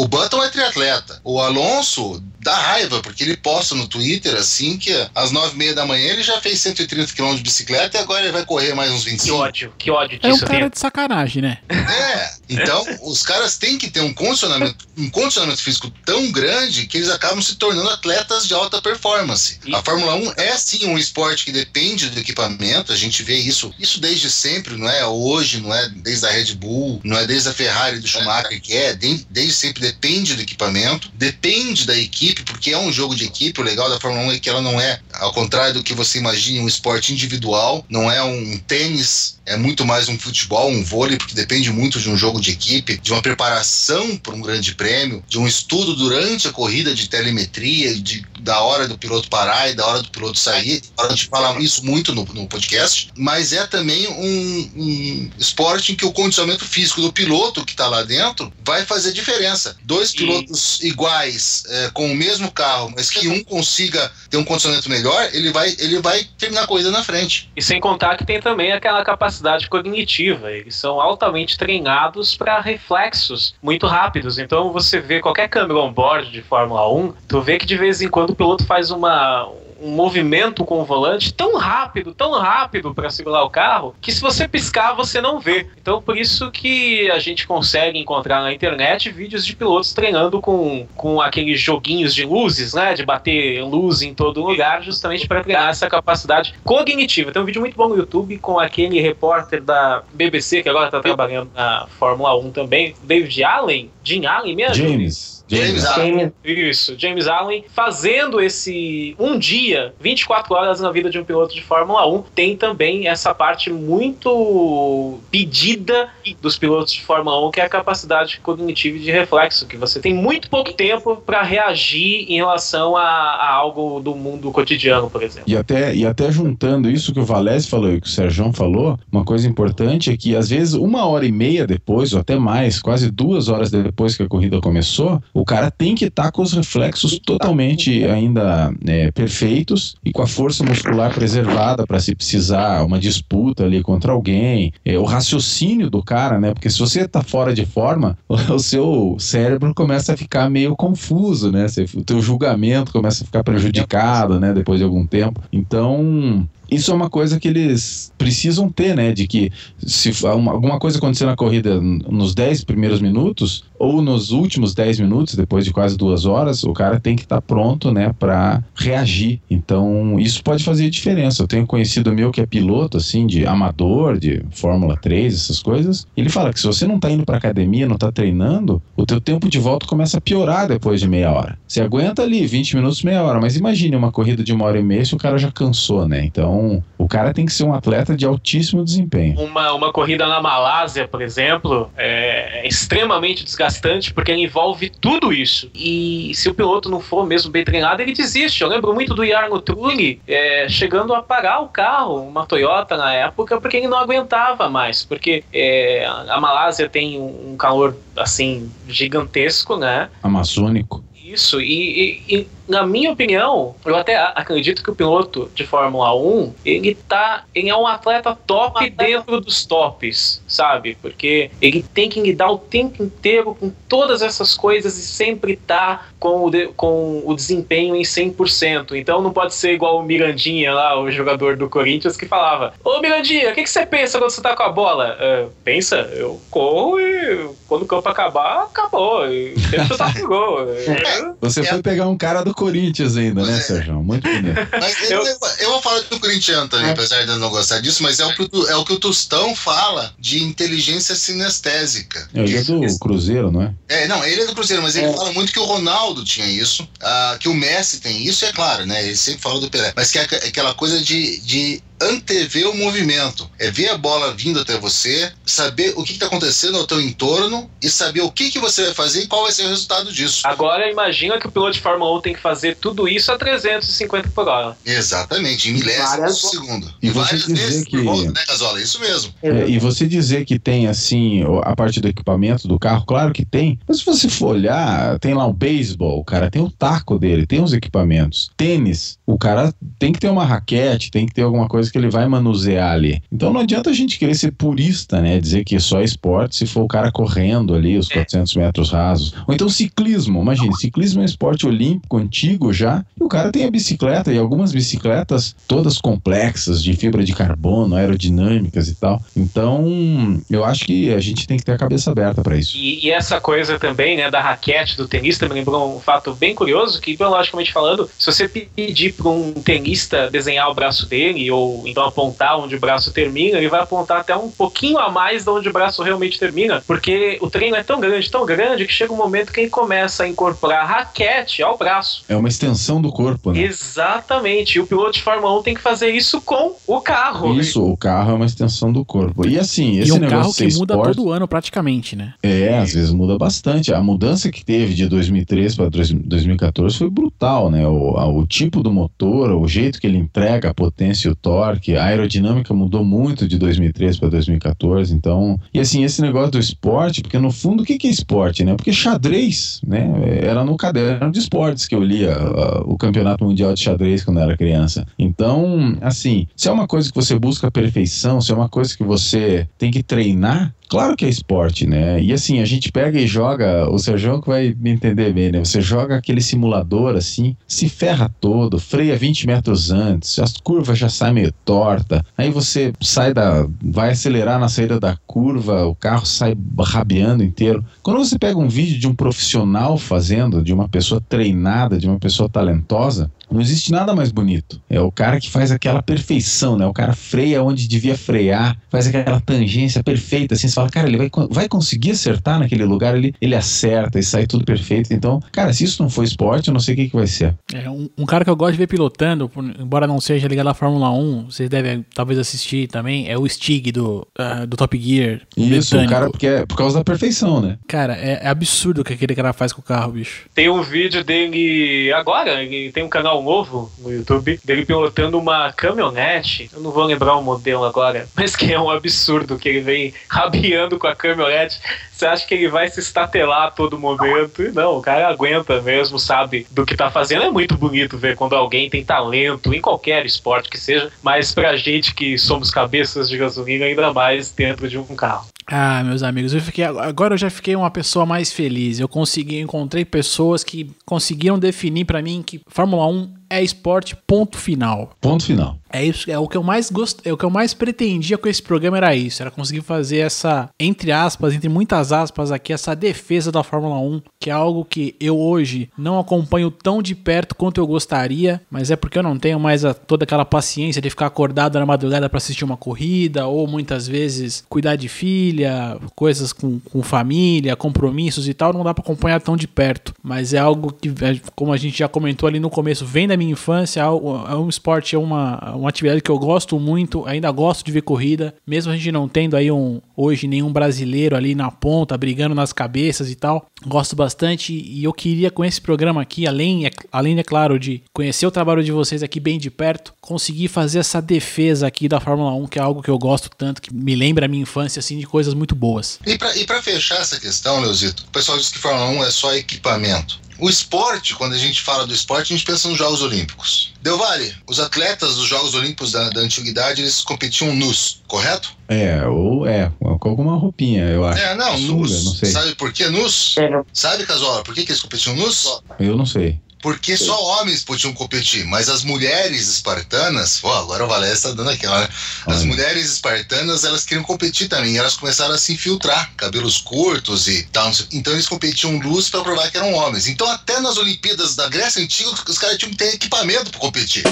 o, o Button é triatleta. O Alonso dá raiva, porque ele posta no Twitter assim que às nove e meia da manhã ele já fez 130 km de bicicleta e agora ele vai correr mais uns 25. Que ódio, que ódio É um disso. cara de sacanagem, né? É, então os caras têm que ter um condicionamento, um condicionamento físico tão grande que eles acabam se tornando atletas de alta performance. E- A Fórmula 1 é sim um esporte que depende do equipamento, a gente vê isso, isso desde sempre, não é? Hoje, não é? Desde a Red Bull, não é? Desde a Ferrari do Schumacher que é, de- desde sempre depende do equipamento, depende da equipe, porque é um jogo de equipe, o legal da Fórmula 1 é que ela não é, ao contrário do que você imagine, um esporte individual, não é um tênis, é muito mais um futebol, um vôlei, porque depende muito de um jogo de equipe, de uma preparação para um grande prêmio, de um estudo durante a corrida de telemetria, de, da hora do piloto parar e da hora do piloto sair. A gente fala isso muito no, no podcast, mas é também um, um esporte em que o condicionamento físico do piloto que está lá dentro vai fazer diferença. Dois E- pilotos iguais, é, com o mesmo carro, mas que um consiga ter um condicionamento melhor, ele vai, ele vai terminar a corrida na frente. E sem contar que tem também aquela capacidade cognitiva. Eles são altamente treinados para reflexos muito rápidos. Então você vê qualquer câmera on-board de Fórmula 1, tu vê que de vez em quando o piloto faz uma um movimento com o volante tão rápido, tão rápido para segurar o carro, que se você piscar você não vê. Então por isso que a gente consegue encontrar na internet vídeos de pilotos treinando com, com aqueles joguinhos de luzes, né, de bater luz em todo lugar, justamente para treinar essa capacidade cognitiva. Tem um vídeo muito bom no YouTube com aquele repórter da BBC que agora está trabalhando na Fórmula 1 também, David Allen, Jim Allen mesmo. James. James Allen. James, Isso, James Allen fazendo esse um dia, 24 horas na vida de um piloto de Fórmula 1. Tem também essa parte muito pedida dos pilotos de Fórmula 1, que é a capacidade cognitiva e de reflexo, que você tem muito pouco tempo para reagir em relação a, a algo do mundo cotidiano, por exemplo. E até, e até juntando isso que o Valese falou e que o Sérgio falou, uma coisa importante é que às vezes uma hora e meia depois, ou até mais, quase duas horas depois que a corrida começou, o cara tem que estar com os reflexos totalmente ainda é, perfeitos e com a força muscular preservada para se precisar uma disputa ali contra alguém, é, o raciocínio do cara, né? Porque se você tá fora de forma, o seu cérebro começa a ficar meio confuso, né? O teu julgamento começa a ficar prejudicado, né? Depois de algum tempo. Então, isso é uma coisa que eles precisam ter, né? De que se alguma coisa acontecer na corrida nos 10 primeiros minutos ou nos últimos 10 minutos, depois de quase duas horas, o cara tem que estar pronto, né, para reagir. Então, isso pode fazer diferença. Eu tenho conhecido meu que é piloto, assim, de amador, de Fórmula 3, essas coisas. Ele fala que se você não tá indo pra academia, não tá treinando, o teu tempo de volta começa a piorar depois de meia hora. Você aguenta ali 20 minutos, meia hora, mas imagine uma corrida de uma hora e meia se o cara já cansou, né? Então, o cara tem que ser um atleta de altíssimo desempenho. Uma, uma corrida na Malásia, por exemplo, é extremamente desgastante porque ele envolve tudo isso. E se o piloto não for mesmo bem treinado, ele desiste. Eu lembro muito do Jarno Trulli é, chegando a parar o carro, uma Toyota na época, porque ele não aguentava mais. Porque é, a Malásia tem um um calor assim gigantesco, né? Amazônico. Isso, e, e- e, na minha opinião, eu até acredito que o piloto de Fórmula 1, ele tá, ele é um atleta top dentro dos tops, sabe? Porque ele tem que lidar o tempo inteiro com todas essas coisas e sempre tá com o, de- com o desempenho em 100%. Então não pode ser igual o Mirandinha lá, o jogador do Corinthians, que falava: Ô Mirandinha, o que, que você pensa quando você tá com a bola? "Ah, pensa, eu corro e quando o campo acabar, acabou. E chutar pro gol. Você foi pegar um cara do Corinthians ainda, né, é. Sérgio? Muito bonito. Mas eu, Eu- vou falar do corintiano também, É. apesar de eu não gostar disso, mas é o que o, Tu- é o, que o Tostão fala de inteligência sinestésica. Ele é do Cruzeiro, não é? É, não, ele é do Cruzeiro, mas ele É. fala muito que o Ronaldo tinha isso, ah, que o Messi tem isso, é claro, né? Ele sempre fala do Pelé. Mas que é aqu- aquela coisa de, de antever o movimento. É ver a bola vindo até você, saber o que está acontecendo ao teu entorno e saber o que, que você vai fazer e qual vai ser o resultado disso. Agora imagina que o piloto de Fórmula 1 tem que fazer tudo isso a 350 por hora. Exatamente, em milésimos de segundo. E E você várias dizer vezes que- por volta, né, Casola? Isso mesmo. É, e você dizer que tem assim a parte do equipamento do carro, claro que tem. Mas se você for olhar, tem lá o beisebol, o cara tem o taco dele, tem os equipamentos. Tênis, o cara tem que ter uma raquete, tem que ter alguma coisa que ele vai manusear ali. Então não adianta a gente querer ser purista, né? Dizer que só é esporte se for o cara correndo ali os 400 metros rasos. Ou então ciclismo, imagine, ciclismo é um esporte olímpico antigo já, e o cara tem a bicicleta e algumas bicicletas todas complexas, de fibra de carbono, aerodinâmicas e tal. Então, eu acho que a gente tem que ter a cabeça aberta para isso. E, e, essa coisa também, né, da raquete do tenista me lembrou um fato bem curioso, que biologicamente falando, se você pedir para um tenista desenhar o braço dele, ou então apontar onde o braço termina, ele vai apontar até um pouquinho a mais de onde o braço realmente termina, porque o treino é tão grande, tão grande, que chega um momento que ele começa a incorporar raquete ao braço. É uma extensão do corpo, né? Exatamente. E o piloto de Fórmula 1 tem que fazer isso com o carro. Isso, o carro é uma extensão do corpo. E assim, esse e um negócio carro que muda esporte, todo ano praticamente, né? É, às vezes muda bastante. A mudança que teve de 2003 para 2014 foi brutal, né? O, a, o tipo do motor, o jeito que ele entrega a potência e o torque, a aerodinâmica mudou muito de 2003 para 2014. Então, e assim, esse negócio do esporte, porque no fundo o que que é esporte, né? Porque xadrez, né? Era no caderno de esportes que eu lia uh, o Campeonato Mundial de Xadrez quando era criança. Então, assim, se é uma coisa que você busca a perfeição, se é uma coisa que você tem que treinar, Claro que é esporte, né? E assim, a gente pega e joga, o Sérgio que vai me entender bem, né? Você joga aquele simulador assim, se ferra todo, freia 20 metros antes, as curvas já saem meio torta, aí você sai da. vai acelerar na saída da curva, o carro sai rabiando inteiro. Quando você pega um vídeo de um profissional fazendo, de uma pessoa treinada, de uma pessoa talentosa, não existe nada mais bonito. É o cara que faz aquela perfeição, né? O cara freia onde devia frear, faz aquela tangência perfeita, assim, você fala, cara, ele vai, vai conseguir acertar naquele lugar, ele, ele acerta e sai tudo perfeito. Então, cara, se isso não for esporte, eu não sei o que, que vai ser. É, um, um cara que eu gosto de ver pilotando, embora não seja ligado à Fórmula 1, vocês devem talvez assistir também, é o Stig do, uh, do Top Gear. Isso, o cara, porque é por causa da perfeição, né? Cara, é, é absurdo o que aquele cara faz com o carro, bicho. Tem um vídeo dele agora, ele tem um canal novo no YouTube, dele pilotando uma caminhonete. Eu não vou lembrar o modelo agora, mas que é um absurdo que ele vem rabiando com a caminhonete. Você acha que ele vai se estatelar a todo momento? E não, o cara aguenta mesmo, sabe do que tá fazendo. É muito bonito ver quando alguém tem talento em qualquer esporte que seja, mas pra gente que somos cabeças de gasolina, ainda mais dentro de um carro. Ah, meus amigos, eu fiquei agora eu já fiquei uma pessoa mais feliz. Eu consegui, encontrei pessoas que conseguiram definir para mim que Fórmula 1 é esporte, ponto final. Ponto final. É isso, é o que eu mais gost... é o que eu mais pretendia com esse programa era isso, era conseguir fazer essa entre aspas, entre muitas aspas aqui, essa defesa da Fórmula 1, que é algo que eu hoje não acompanho tão de perto quanto eu gostaria, mas é porque eu não tenho mais a, toda aquela paciência de ficar acordado na madrugada para assistir uma corrida ou muitas vezes cuidar de filha, coisas com, com família, compromissos e tal, não dá para acompanhar tão de perto, mas é algo que como a gente já comentou ali no começo, vem da minha infância, é um esporte, é uma, uma atividade que eu gosto muito, ainda gosto de ver corrida, mesmo a gente não tendo aí um, hoje nenhum brasileiro ali na ponta, brigando nas cabeças e tal. Gosto bastante e eu queria com esse programa aqui, além, é, além é claro, de conhecer o trabalho de vocês aqui bem de perto, conseguir fazer essa defesa aqui da Fórmula 1, que é algo que eu gosto tanto, que me lembra a minha infância, assim, de coisas muito boas. E para fechar essa questão, Leozito, o pessoal diz que Fórmula 1 é só equipamento. O esporte, quando a gente fala do esporte, a gente pensa nos Jogos Olímpicos. Deu vale, os atletas dos Jogos Olímpicos da, da antiguidade, eles competiam nus, correto? É, ou é, com alguma roupinha, eu acho. É, não, Sunga, nus. Não sei. Sabe por que nus? Sabe, Casola, por que, que eles competiam nus? Eu não sei. Porque só homens podiam competir, mas as mulheres espartanas, pô, agora o Valéria está dando aquela, né? As Olha. mulheres espartanas, elas queriam competir também, elas começaram a se infiltrar, cabelos curtos e tal. Então eles competiam luz para provar que eram homens. Então até nas Olimpíadas da Grécia Antiga, os caras tinham que ter equipamento para competir.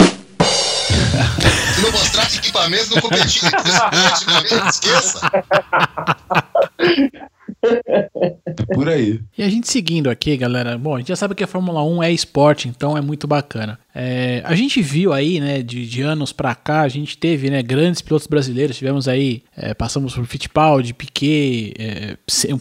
Se não mostrasse equipamento, não competia. Esqueça. É por aí. E a gente seguindo aqui, galera. Bom, a gente já sabe que a Fórmula 1 é esporte, então é muito bacana. É, a gente viu aí, né, de, de anos pra cá, a gente teve, né, grandes pilotos brasileiros. Tivemos aí, é, passamos por Fittipaldi, Piquet, é,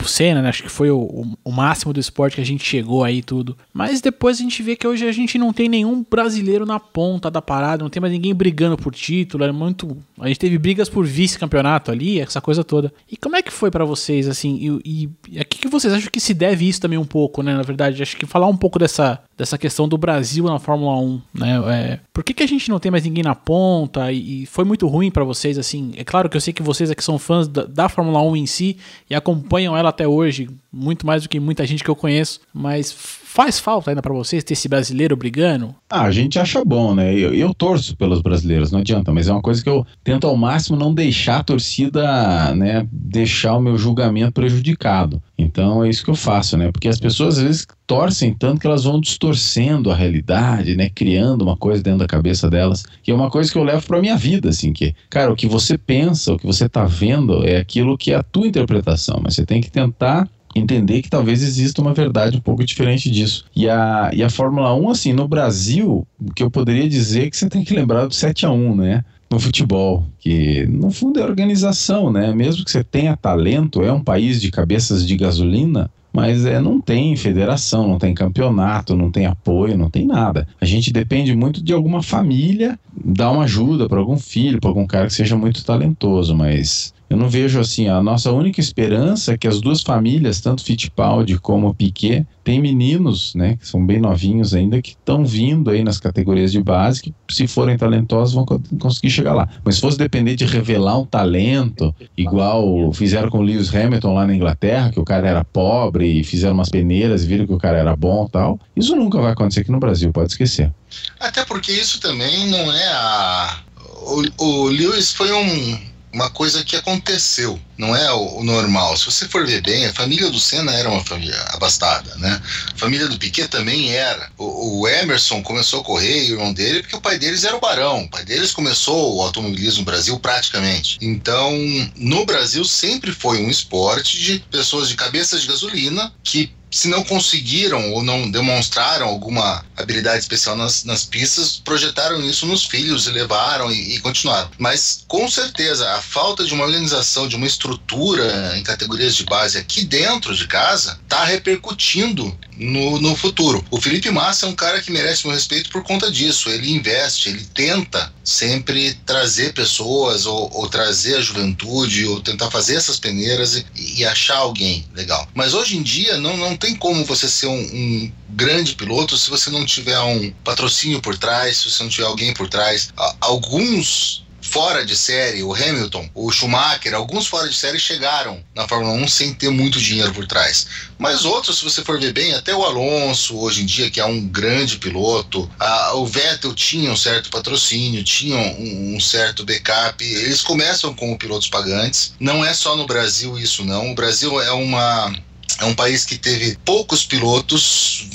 Senna, né, acho que foi o, o- máximo do esporte que a gente chegou aí tudo. Mas depois a gente vê que hoje a gente não tem nenhum brasileiro na ponta da parada, não tem mais ninguém brigando por título. Era muito. A gente teve brigas por vice-campeonato ali, essa coisa toda. E como é que foi pra vocês, assim? E, e, e a que, que vocês acham que se deve isso também um pouco, né? Na verdade, acho que falar um pouco dessa, dessa questão do Brasil na Fórmula 1, né? É, por que, que a gente não tem mais ninguém na ponta? E, e foi muito ruim para vocês, assim. É claro que eu sei que vocês aqui são fãs da, da, Fórmula 1 em si e acompanham ela até hoje, muito mais do que muita gente que eu conheço, mas Faz falta ainda para vocês ter esse brasileiro brigando? Ah, a gente acha bom, né? Eu, eu, torço pelos brasileiros, não adianta, mas é uma coisa que eu tento ao máximo não deixar a torcida, né, deixar o meu julgamento prejudicado. Então é isso que eu faço, né? Porque as pessoas às vezes torcem tanto que elas vão distorcendo a realidade, né? Criando uma coisa dentro da cabeça delas, que é uma coisa que eu levo para minha vida, assim, que, cara, o que você pensa, o que você tá vendo é aquilo que é a tua interpretação, mas você tem que tentar entender que talvez exista uma verdade um pouco diferente disso. E a, e a Fórmula 1, assim, no Brasil, o que eu poderia dizer é que você tem que lembrar do 7 a 1 né? No futebol, que no fundo é organização, né? Mesmo que você tenha talento, é um país de cabeças de gasolina, mas é, não tem federação, não tem campeonato, não tem apoio, não tem nada. A gente depende muito de alguma família dar uma ajuda para algum filho, para algum cara que seja muito talentoso, mas eu não vejo assim, a nossa única esperança é que as duas famílias, tanto Fittipaldi como Piquet, têm meninos, né, que são bem novinhos ainda, que estão vindo aí nas categorias de base, que se forem talentosos vão conseguir chegar lá. Mas se fosse depender de revelar um talento, igual fizeram com o Lewis Hamilton lá na Inglaterra, que o cara era pobre e fizeram umas peneiras e viram que o cara era bom tal, isso nunca vai acontecer aqui no Brasil, pode esquecer. Até porque isso também não é a... O, o Lewis foi um uma coisa que aconteceu, não é o, o, normal. Se você for ver bem, a família do Senna era uma família abastada, né? A família do Piquet também era. O, o Emerson começou a correr, o irmão dele, porque o pai deles era o barão. O pai deles começou o automobilismo no Brasil praticamente. Então, no Brasil sempre foi um esporte de pessoas de cabeça de gasolina que se não conseguiram ou não demonstraram alguma habilidade especial nas, nas pistas, projetaram isso nos filhos e levaram e, e, continuaram. Mas com certeza a falta de uma organização, de uma estrutura em categorias de base aqui dentro de casa está repercutindo no, no futuro. O Felipe Massa é um cara que merece meu respeito por conta disso. Ele investe, ele tenta sempre trazer pessoas ou, ou trazer a juventude ou tentar fazer essas peneiras e, e, achar alguém legal. Mas hoje em dia não, não tem como você ser um, um grande piloto se você não tiver um patrocínio por trás, se você não tiver alguém por trás. Alguns fora de série, o Hamilton, o Schumacher, alguns fora de série chegaram na Fórmula 1 sem ter muito dinheiro por trás. Mas outros, se você for ver bem, até o Alonso, hoje em dia, que é um grande piloto, a, o Vettel tinha um certo patrocínio, tinha um, um certo backup. Eles começam como pilotos pagantes. Não é só no Brasil isso, não. O Brasil é uma é um país que teve poucos pilotos,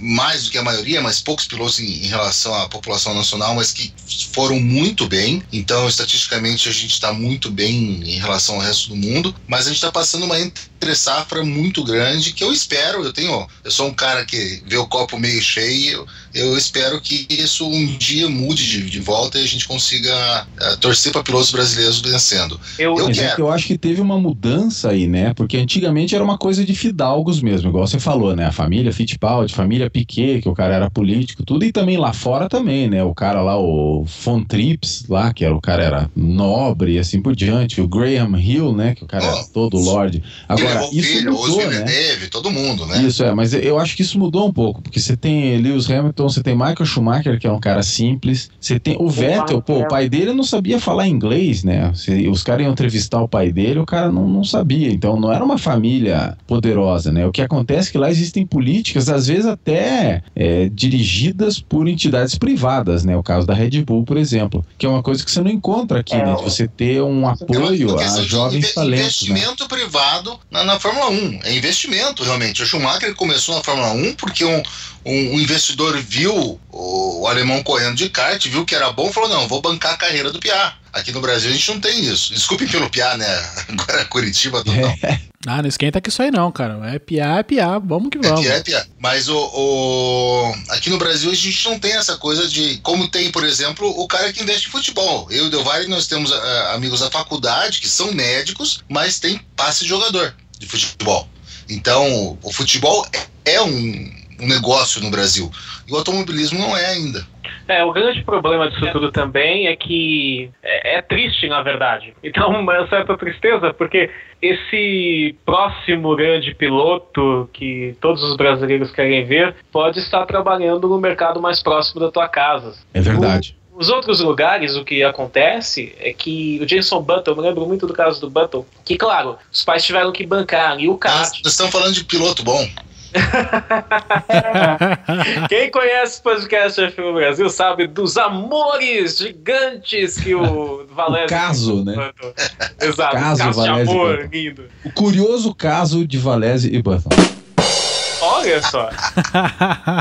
mais do que a maioria, mas poucos pilotos em, em, relação à população nacional, mas que foram muito bem. Então, estatisticamente, a gente está muito bem em relação ao resto do mundo, mas a gente está passando uma entre safra muito grande que eu espero. Eu tenho, eu sou um cara que vê o copo meio cheio. Eu espero que isso um dia mude de, de volta e a gente consiga uh, torcer para pilotos brasileiros vencendo. Eu, eu, é quero. eu acho que teve uma mudança aí, né? Porque antigamente era uma coisa de fidalgos mesmo, igual você falou, né? A família Fittipaldi, família Piquet, que o cara era político, tudo, e também lá fora também, né? O cara lá, o Von Trips, lá, que era o cara era nobre e assim por diante, o Graham Hill, né? Que o cara oh, era todo lord. Agora, isso filho, mudou, né? todo mundo, né? Isso é, mas eu acho que isso mudou um pouco, porque você tem Lewis Hamilton, você tem Michael Schumacher, que é um cara simples, você tem o Vettel, pô, o pai dele não sabia falar inglês, né? Os caras iam entrevistar o pai dele, o cara não, não sabia, então não era uma família poderosa, né? O que acontece é que lá existem políticas, às vezes até é, dirigidas por entidades privadas, né? O caso da Red Bull, por exemplo, que é uma coisa que você não encontra aqui, é, né? Você ter um apoio a jovens talentos. Né? Investimento né? privado na, na Fórmula 1. É investimento, realmente. O Schumacher começou na Fórmula 1 porque um, um, um investidor viu o, o, alemão correndo de kart, viu que era bom, falou: não, vou bancar a carreira do Piá. Aqui no Brasil a gente não tem isso. Desculpe pelo Piá, né? Agora é Curitiba total. ah, não esquenta que isso aí não, cara. É Piá, é Piá. Vamos que vamos. É Piá, é Piá. Mas o, o, aqui no Brasil a gente não tem essa coisa de. Como tem, por exemplo, o cara que investe em futebol. Eu e o Del Valle, nós temos uh, amigos da faculdade que são médicos, mas tem passe de jogador de futebol. Então, o futebol é, é um, um negócio no Brasil. E o automobilismo não é ainda. É, o grande problema disso tudo também é que é, é triste, na verdade. Então, uma certa tristeza, porque esse próximo grande piloto que todos os brasileiros querem ver pode estar trabalhando no mercado mais próximo da tua casa. É verdade. O, os outros lugares, o que acontece é que o Jason Button, eu me lembro muito do caso do Button, que, claro, os pais tiveram que bancar ali o kart. Nós estamos falando de piloto bom. Quem conhece o podcast F1 Brasil sabe dos amores gigantes que o Valério. O caso, né? Exato, Caso caso, de amor lindo. O curioso caso de Valese e Button. Olha só.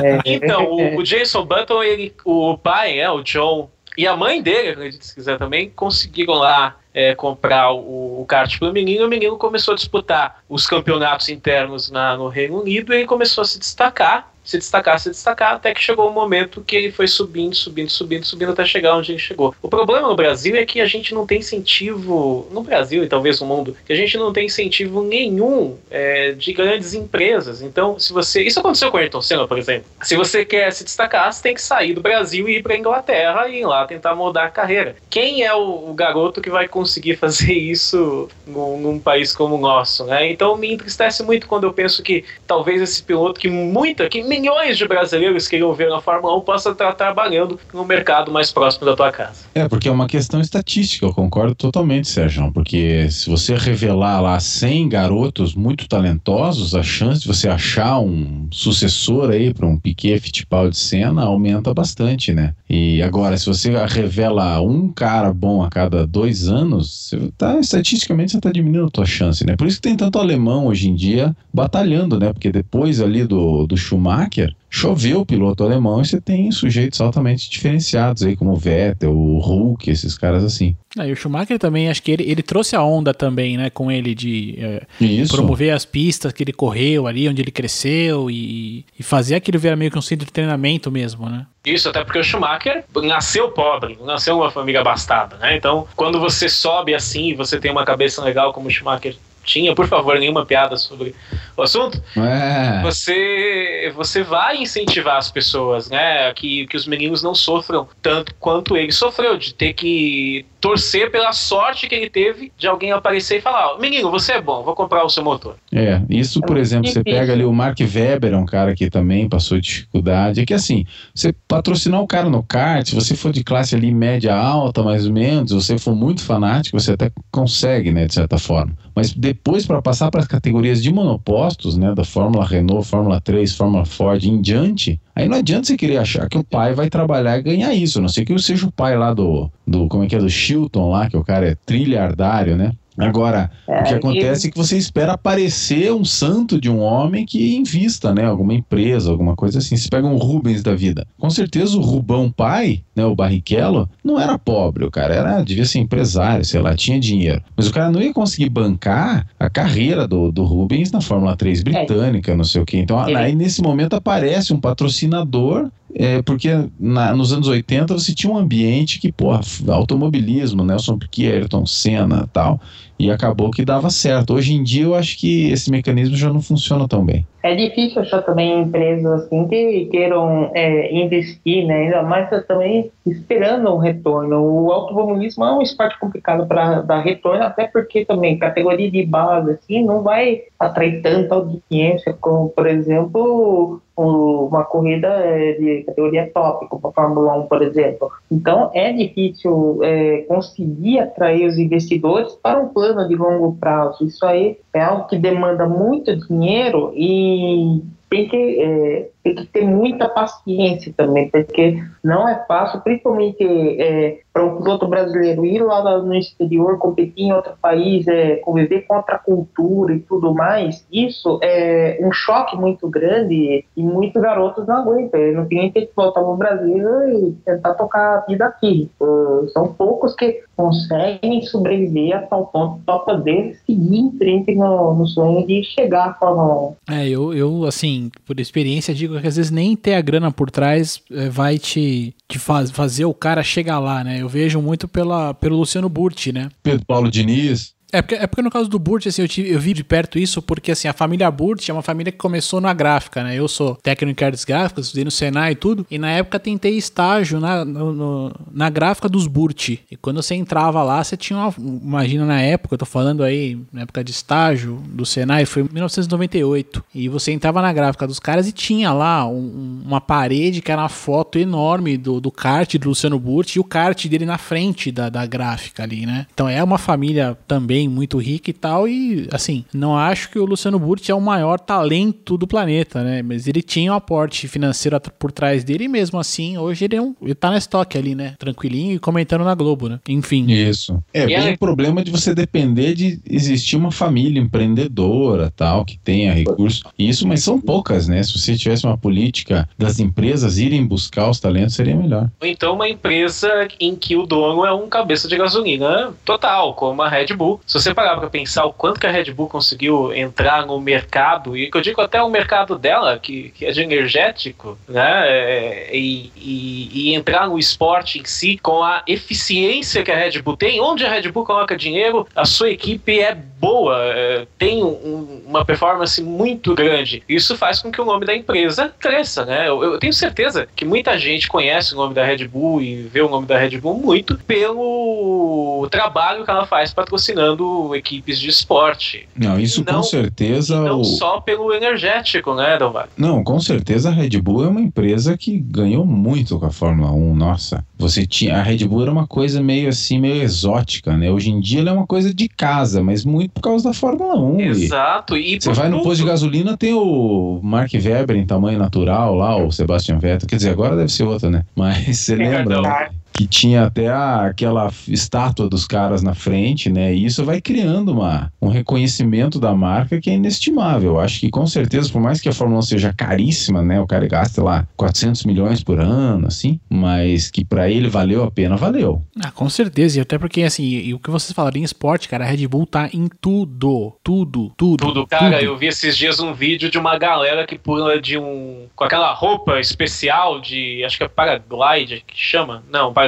É, Então, o, o Jason Button, ele, o pai, né, o John, e a mãe dele, acredito se quiser também, conseguiram lá é, comprar o, o kart para o menino. O menino começou a disputar os campeonatos internos na- no Reino Unido e ele começou a se destacar, se destacar, se destacar, até que chegou o momento que ele foi subindo, subindo, subindo, subindo até chegar onde ele chegou. O problema no Brasil é que a gente não tem incentivo, no Brasil e talvez no mundo, que a gente não tem incentivo nenhum é, de grandes empresas. Então, se você. Isso aconteceu com o Ayrton Senna, por exemplo. Se você quer se destacar, você tem que sair do Brasil e ir para a Inglaterra e ir lá tentar mudar a carreira. Quem é o, o garoto que vai conseguir fazer isso num, num país como o nosso, né? Então me entristece muito quando eu penso que talvez esse piloto que muita, que milhões de brasileiros queriam ver na Fórmula 1 possa estar trabalhando no mercado mais próximo da tua casa. É, porque é uma questão estatística, eu concordo totalmente, Sérgio. Porque se você revelar lá 100 garotos muito talentosos, a chance de você achar um sucessor aí para um Piquet Fittipaldi Senna aumenta bastante, né? E agora, se você revela um cara bom a cada dois anos, tá, estatisticamente você está diminuindo a tua chance, né? Por isso que tem tanto alemão hoje em dia batalhando, né? Porque depois ali do, do Schumacher, choveu o piloto alemão e você tem sujeitos altamente diferenciados aí, como o Vettel, o Hulk, esses caras assim. Ah, e o Schumacher também, acho que ele, ele trouxe a onda também, né, com ele de é, promover as pistas que ele correu ali, onde ele cresceu e, e fazer aquilo virar meio que um centro de treinamento mesmo, né? Isso, até porque o Schumacher nasceu pobre, nasceu uma família abastada, né? Então, quando você sobe assim, você tem uma cabeça legal como o Schumacher tinha, por favor, nenhuma piada sobre o assunto, É. você, você vai incentivar as pessoas, né? Que, que os meninos não sofram tanto quanto ele sofreu, de ter que torcer pela sorte que ele teve de alguém aparecer e falar: "Ó, menino, você é bom, vou comprar o seu motor. É, isso, por É exemplo, você difícil. pega ali o Mark Webber, é um cara que também passou dificuldade. É que assim, você patrocinar o cara no kart, se você for de classe ali média alta, mais ou menos, se você for muito fanático, você até consegue, né, de certa forma. Mas depois, para passar para as categorias de monopostos, né, da Fórmula Renault, Fórmula 3, Fórmula Ford em diante, aí não adianta você querer achar que o pai vai trabalhar e ganhar isso. A não sei que eu seja o pai lá do, do como é que é, do Chilton lá, que o cara é trilhardário, né? Agora, o que É, acontece é que você espera aparecer um santo de um homem que invista, né? Alguma empresa, alguma coisa assim. Você pega um Rubens da vida. Com certeza o Rubão pai, né? O Barrichello, não era pobre. O cara era, devia ser empresário, sei lá, tinha dinheiro. Mas o cara não ia conseguir bancar a carreira do, do Rubens na Fórmula 3 britânica, não sei o quê. Então, Ele- aí nesse momento aparece um patrocinador é, porque na- nos anos 80 você tinha um ambiente que, porra, automobilismo, Nelson Piquet, Ayrton Senna tal, e acabou que dava certo. Hoje em dia eu acho que esse mecanismo já não funciona tão bem. É difícil achar também empresas assim que queiram é, investir, né? Ainda mais também esperando um retorno. O automobilismo é um esporte complicado para dar retorno, até porque também categoria de base assim não vai atrair tanta audiência como, por exemplo, uma corrida é, de categoria top, como a Fórmula 1, por exemplo. Então é difícil é, conseguir atrair os investidores para um plano de longo prazo. Isso aí é algo que demanda muito dinheiro e Oh. Tem que, é, tem que ter muita paciência também, porque não é fácil, principalmente é, para um piloto brasileiro ir lá no exterior, competir em outro país, é, conviver com outra cultura e tudo mais. Isso é um choque muito grande e muitos garotos não aguentam. Não tem que voltar no Brasil e tentar tocar a vida aqui. Uh, são poucos que conseguem sobreviver a tal ponto para poder seguir em frente no, no sonho de chegar à Fórmula 1. É, eu, eu, assim, por experiência, digo que às vezes nem ter a grana por trás é, vai te, te faz, fazer o cara chegar lá, né? Eu vejo muito pela, pelo Luciano Burti, né? Pedro Paulo Diniz, É porque, é porque no caso do Burt, assim, eu, tive, eu vi de perto isso porque, assim, a família Burt é uma família que começou na gráfica, né? Eu sou técnico em artes gráficas, estudei no Senai e tudo, e na época tentei estágio na, no, no, na gráfica dos Burt. E quando você entrava lá, você tinha uma, imagina na época, eu tô falando aí, na época de estágio do Senai, foi em 1998, e você entrava na gráfica dos caras e tinha lá um, uma parede que era uma foto enorme do, do kart do Luciano Burt e o kart dele na frente da, da gráfica ali, né? Então é uma família também muito rica e tal, e assim, não acho que o Luciano Burt é o maior talento do planeta, né? Mas ele tinha um aporte financeiro por trás dele e mesmo assim, hoje ele, é um, ele tá na estoque ali, né? Tranquilinho e comentando na Globo, né? Enfim. Isso. É, E bem aí? o problema de você depender de existir uma família empreendedora, tal, que tenha recurso. Isso, mas são poucas, né? Se você tivesse uma política das empresas irem buscar os talentos, seria melhor. Ou então uma empresa em que o dono é um cabeça de gasolina total, como a Red Bull. Se você parar pra pensar o quanto que a Red Bull conseguiu entrar no mercado, e que eu digo até o mercado dela, que, que é de energético, né? é, e, e- e entrar no esporte em si com a eficiência que a Red Bull tem, onde a Red Bull coloca dinheiro, a sua equipe é boa, é, tem um- uma performance muito grande. Isso faz com que o nome da empresa cresça, né? Eu, eu tenho certeza que muita gente conhece o nome da Red Bull e vê o nome da Red Bull muito pelo trabalho que ela faz patrocinando equipes de esporte. Não, isso Não- com certeza. Não o- só pelo energético, né, Delvar? Não, com certeza a Red Bull é uma empresa que ganhou muito com a Fórmula 1. Nossa, você tinha a Red Bull era uma coisa meio assim, meio exótica, né? Hoje em dia ela é uma coisa de casa, mas muito por causa da Fórmula 1. e Exato. E Você vai no posto de gasolina, tem o Mark Webber em tamanho natural lá, o Sebastian Vettel. Quer dizer, agora deve ser outro, né? Mas você lembra verdade. Que tinha até a- aquela estátua dos caras na frente, né? E isso vai criando uma, um reconhecimento da marca que é inestimável. Eu acho que com certeza, por mais que a Fórmula 1 seja caríssima, né? O cara gasta lá 400 milhões por ano, assim, mas que pra ele valeu a pena, valeu. Ah, com certeza. E até porque, assim, e o que vocês falaram em esporte, cara, a Red Bull tá em tudo. Tudo, tudo. Tudo, cara, tudo. eu vi esses dias um vídeo de uma galera que pula de um. com aquela roupa especial de. acho que é paraglide que chama. Não, paraglide.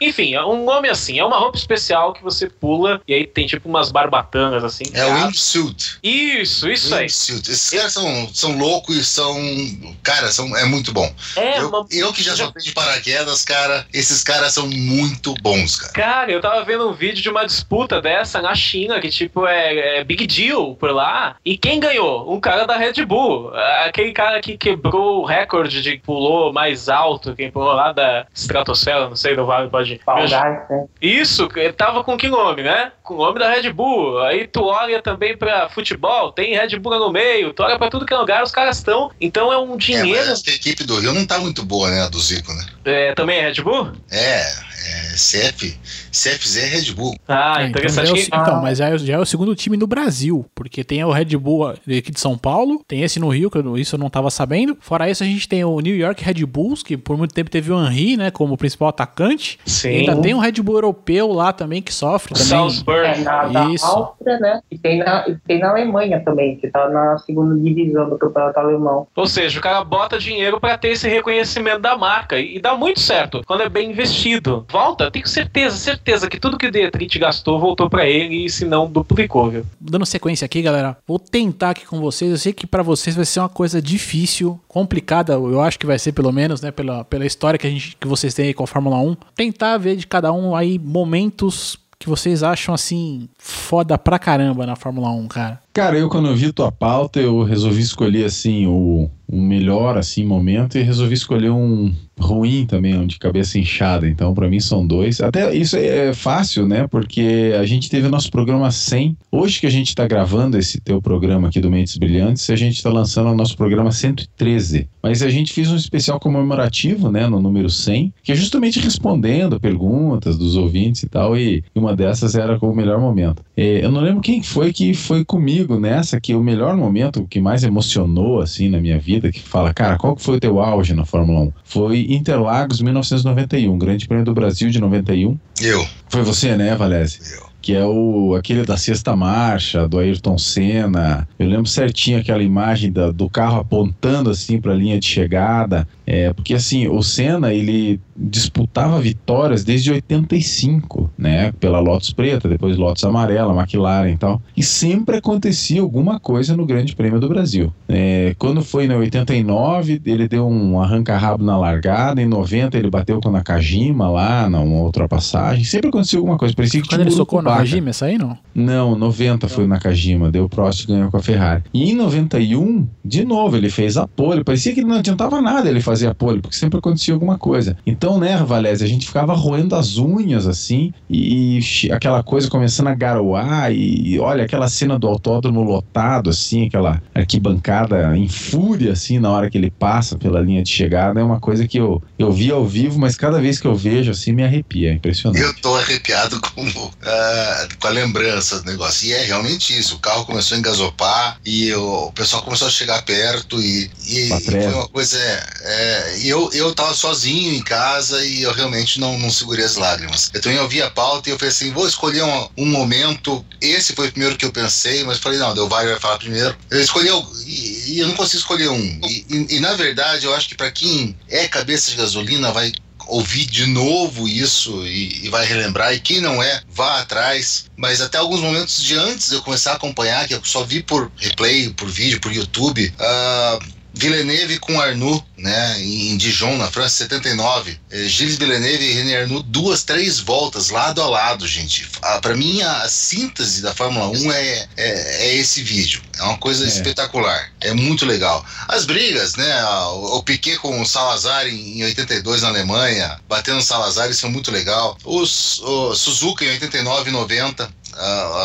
Enfim, é um nome assim. É uma roupa especial que você pula e aí tem tipo umas barbatanas assim. É o wingsuit. Isso, isso aí. Wingsuit. Esses caras são, são loucos e são. Cara, são, é muito bom. É eu, uma. eu que já saltei de paraquedas, cara, esses caras são muito bons, cara. Cara, eu tava vendo um vídeo de uma disputa dessa na China, que tipo é, é big deal por lá. E quem ganhou? Um cara da Red Bull. Aquele cara que quebrou o recorde de pulou mais alto, quem pulou lá da estratosfera, não sei, do Vale pode. Né? Isso, ele tava com que nome, né? Com o nome da Red Bull. Aí tu olha também pra futebol, tem Red Bull no meio, tu olha pra tudo que é lugar, os caras estão. Então é um É, dinheiro. mas acho que a equipe do Rio não tá muito boa, né? A do Zico, né? É, também é Red Bull? É, é CF. CFZ é Red Bull. Ah, É, então, já interessante. é o, que- se- então, mas já é, já é o segundo time no Brasil, porque tem o Red Bull aqui de São Paulo, tem esse no Rio, que eu, isso eu não tava sabendo. Fora isso, a gente tem o New York Red Bulls, que por muito tempo teve o Henry, né, como principal atacante. E Sim. ainda tem um Red Bull europeu lá também, que sofre também. Salzburg. É, na, da Isso. Áustria, né? E tem na, e tem na Alemanha também, que tá na segunda divisão do campeonato alemão. Ou seja, o cara bota dinheiro pra ter esse reconhecimento da marca. E dá muito certo quando é bem investido. Volta, tenho certeza, certeza que tudo que o Dietrich gastou voltou pra ele e se não duplicou, viu? Dando sequência aqui, galera, vou tentar aqui com vocês. Eu sei que pra vocês vai ser uma coisa difícil, complicada, eu acho que vai ser pelo menos, né, pela, pela história que, a gente, que vocês têm aí com a Fórmula 1. Tentar ver de cada um aí momentos que vocês acham assim foda pra caramba na Fórmula 1, cara. Cara, eu quando eu vi tua pauta, eu resolvi escolher assim o, o melhor assim momento e resolvi escolher um ruim também, de cabeça inchada. Então, pra mim são dois. Até isso é fácil, né? Porque a gente teve o nosso programa 100. Hoje que a gente tá gravando esse teu programa aqui do Mentes Brilhantes, a gente tá lançando o nosso programa 113. Mas a gente fez um especial comemorativo, né, no número 100, que é justamente respondendo perguntas dos ouvintes e tal, e uma dessas era com o melhor momento. É, eu não lembro quem foi que foi comigo nessa, que o melhor momento, que mais emocionou, assim, na minha vida, que fala, cara, qual que foi o teu auge na Fórmula 1? Foi Interlagos 1991, Grande Prêmio do Brasil de 91. Eu. Foi você, né, Valese? Eu. Que é o aquele da sexta marcha, do Ayrton Senna. Eu lembro certinho aquela imagem da- do carro apontando assim para a linha de chegada. É, porque assim, o Senna, ele disputava vitórias desde 85, né? Pela Lotus Preta, depois Lotus Amarela, McLaren e tal. E sempre acontecia alguma coisa no Grande Prêmio do Brasil. É, quando foi em 89, ele deu um arranca-rabo na largada. Em 90, ele bateu com a Nakajima lá, numa ultrapassagem. Sempre acontecia alguma coisa. Parecia que Quando ele tinha socou na. Nakajima, essa aí não? Não, 90 foi o Nakajima, deu o Prost e ganhou com a Ferrari. E em 91, de novo, ele fez a pole. Parecia que não adiantava nada ele fazer a pole, porque sempre acontecia alguma coisa. Então, né, Valese, a gente ficava roendo as unhas assim, e, e aquela coisa começando a garoar, e, e olha aquela cena do autódromo lotado, assim, aquela arquibancada em fúria, assim, na hora que ele passa pela linha de chegada, é uma coisa que eu, eu vi ao vivo, mas cada vez que eu vejo, assim, me arrepia. É impressionante. Eu tô arrepiado com, ah, com a lembrança do negócio. E é realmente isso. O carro começou a engasopar e o, o pessoal começou a chegar perto e, e, e foi uma coisa. É, é, e eu, eu tava sozinho em casa e eu realmente não, não segurei as lágrimas. Eu também ouvi a pauta e eu falei assim: vou escolher um, um momento. Esse foi o primeiro que eu pensei, mas falei: não, Del Valle vai falar primeiro. Eu escolhi. E, e eu não consigo escolher um. E, e- e, na verdade, eu acho que para quem é cabeça de gasolina vai ouvir de novo isso e, e vai relembrar. E quem não é, vá atrás. Mas até alguns momentos de antes de eu começar a acompanhar, que eu só vi por replay, por vídeo, por YouTube, ah, Villeneuve com Arnoux, né, em Dijon, na França, 79. Eh, Gilles Villeneuve e René Arnoux, duas, três voltas, lado a lado, gente. Ah, Para mim, a síntese da Fórmula 1 é, é, é esse vídeo. É uma coisa É. espetacular. É muito legal. As brigas, né, o, o Piquet com o Salazar em, em 82 na Alemanha, batendo o Salazar, isso é muito legal. Os, o Suzuka em 89 e 90, ah,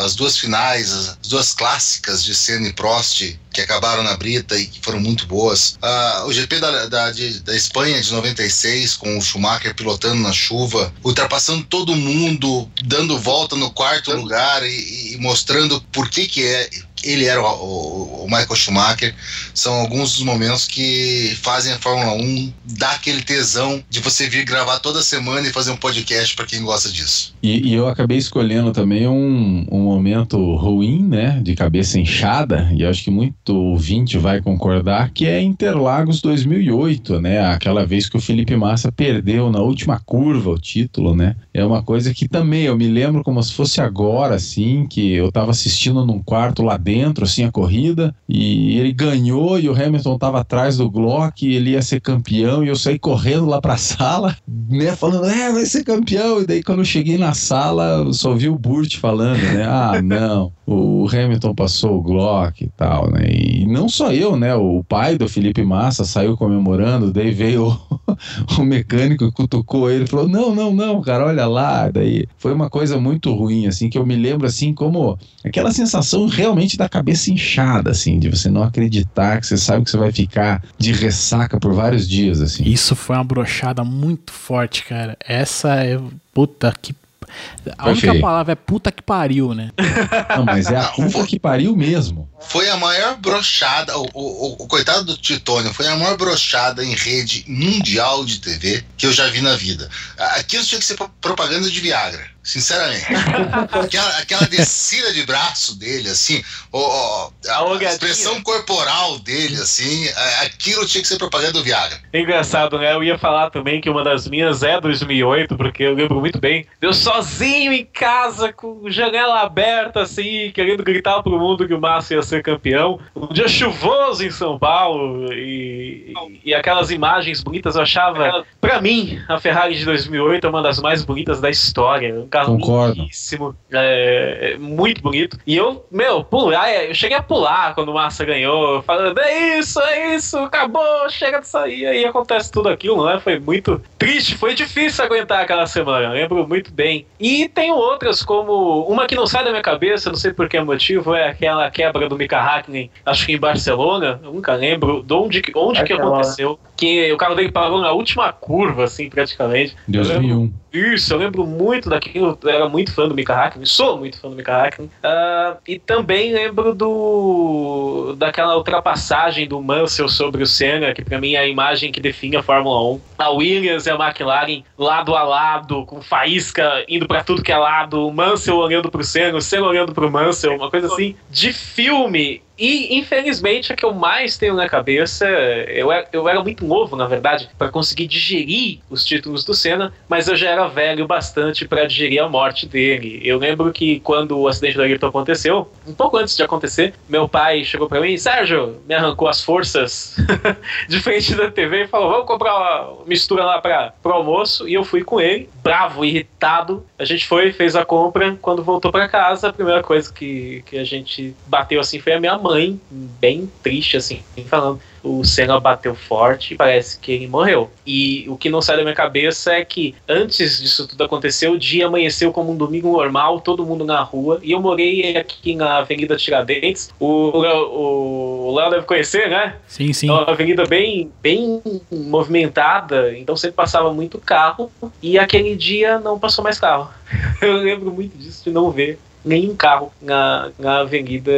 as duas finais, as duas clássicas de Senna e Prost, que acabaram na brita e que foram muito boas. Ah, o GP da, da, de- da Espanha de 96, com o Schumacher pilotando na chuva, ultrapassando todo mundo, dando volta no quarto lugar e, e mostrando por que, que é. Ele era o, o- o Michael Schumacher. São alguns dos momentos que fazem a Fórmula 1 dar aquele tesão de você vir gravar toda semana e fazer um podcast para quem gosta disso. E, e eu acabei escolhendo também um, um momento ruim, né? De cabeça inchada, e acho que muito ouvinte vai concordar, que é Interlagos 2008, né? Aquela vez que o Felipe Massa perdeu na última curva o título, né? É uma coisa que também eu me lembro como se fosse agora, assim, que eu tava assistindo num quarto lá dentro, assim, a corrida, e ele ganhou e o Hamilton tava atrás do Glock, e ele ia ser campeão, e eu saí correndo lá pra sala, né? Falando, é, vai ser campeão. E daí quando eu cheguei na sala, só vi o Burt falando, né? Ah, não, o Hamilton passou o Glock e tal, né? E não só eu, né? O pai do Felipe Massa saiu comemorando, daí veio o, o mecânico cutucou ele, falou: Não, não, não, cara, olha lá. Daí foi uma coisa muito ruim, assim, que eu me lembro, assim, como aquela sensação realmente da cabeça inchada, assim, de você não acreditar que você sabe que você vai ficar de ressaca por vários dias, assim. Isso foi uma brochada muito forte, cara. Essa é. Puta que. A única Perfeito. palavra é puta que pariu, né? Não, mas é a puta que pariu mesmo. Foi a maior brochada, o, o, o coitado do Titônio, foi a maior brochada em rede mundial de TV que eu já vi na vida. Aquilo tinha que ser pro- propaganda de Viagra, sinceramente. aquela, aquela descida de braço dele, assim, o, o- A a, expressão corporal dele, assim, a- aquilo tinha que ser propaganda do Viagra. É engraçado, né? Eu ia falar também que uma das minhas é 2008, porque eu lembro muito bem. Eu sozinho em casa, com janela aberta, assim, querendo gritar pro mundo que o Massa ia ser campeão. Um dia chuvoso em São Paulo e, e aquelas imagens bonitas. Eu achava, pra mim, a Ferrari de 2008 é uma das mais bonitas da história. Um carro Concordo. lindíssimo, é, é muito bonito. E eu, meu, pular, eu cheguei a pular quando o Massa ganhou, falando: é isso, é isso, acabou, chega disso aí. Aí acontece tudo aquilo, né? Foi muito triste, foi difícil aguentar aquela semana, eu lembro muito bem. E tem outras, como uma que não sai da minha cabeça, não sei por que motivo, é aquela quebra do Mika Hakkinen, acho que em Barcelona, nunca lembro de onde, que- onde que aconteceu. Que o carro dele parou na última curva, assim, praticamente. Deus me um. Isso, eu lembro muito daquilo, eu era muito fã do Mika Hakkinen, sou muito fã do Mika Hakkinen. Ah, e também lembro do daquela ultrapassagem do Mansell sobre o Senna, que pra mim é a imagem que define a Fórmula 1. A Williams e a McLaren lado a lado, com faísca indo pra tudo que é lado, o Mansell olhando pro Senna, o Senna olhando pro Mansell, uma coisa assim de filme. E, infelizmente, a que eu mais tenho na cabeça, eu era, eu era muito novo, na verdade, para conseguir digerir os títulos do Senna, mas eu já era velho bastante para digerir a morte dele. Eu lembro que quando o acidente do Ayrton aconteceu, um pouco antes de acontecer, meu pai chegou para mim, Sérgio, me arrancou as forças de frente da TV e falou: vamos comprar uma mistura lá para o almoço. E eu fui com ele, bravo, irritado. A gente foi, fez a compra. Quando voltou para casa, a primeira coisa que, que a gente bateu assim foi a minha mãe, bem triste, assim, falando o Senna bateu forte e parece que ele morreu. E o que não sai da minha cabeça é que antes disso tudo acontecer, o dia amanheceu como um domingo normal, todo mundo na rua. E eu morei aqui na Avenida Tiradentes. O Léo deve conhecer, né? Sim, sim. É uma avenida bem, bem movimentada, então sempre passava muito carro. E aquele dia não passou mais carro. Eu lembro muito disso, de não ver nenhum carro na, na avenida.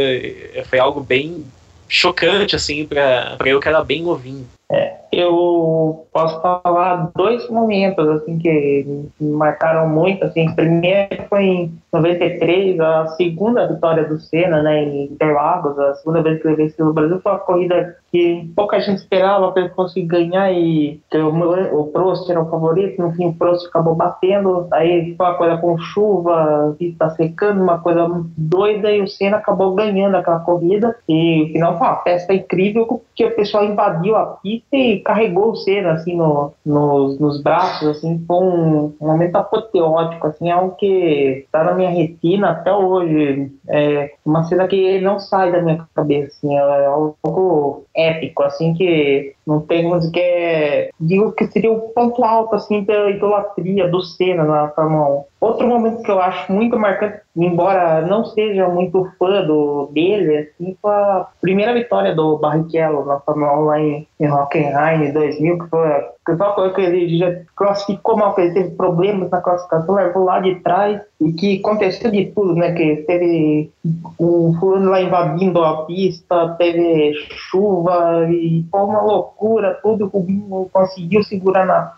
Foi algo bem chocante, assim, pra eu que era bem novinho. É, eu posso falar dois momentos assim que me marcaram muito assim primeiro foi em 93 a segunda vitória do Senna né em Interlagos a segunda vez que ele venceu o Brasil foi uma corrida que pouca gente esperava para ele conseguir ganhar e o, o Prost era o favorito no fim o Prost acabou batendo aí foi uma coisa com chuva está secando uma coisa doida e o Senna acabou ganhando aquela corrida e o final foi uma festa incrível porque o pessoal invadiu a pista e carregou o Senna assim no, nos, nos braços, assim, foi um, um momento apoteótico, assim, é um que está na minha retina até hoje. É uma cena que não sai da minha cabeça, assim, é algo épico, assim, que não tem que é, digo que seria o ponto alto, assim, da idolatria do Senna na Fórmula 1. Outro momento que eu acho muito marcante, embora não seja muito fã do, dele, assim, foi a primeira vitória do Barrichello na Fórmula 1 lá em, em Hockenheim em 2000, que foi, que foi uma coisa que ele já classificou mal, que ele teve problemas na classificação, largou lá de trás, e que aconteceu de tudo, né, que teve um fulano lá invadindo a pista, teve chuva, e foi uma loucura, tudo, o Rubinho conseguiu segurar na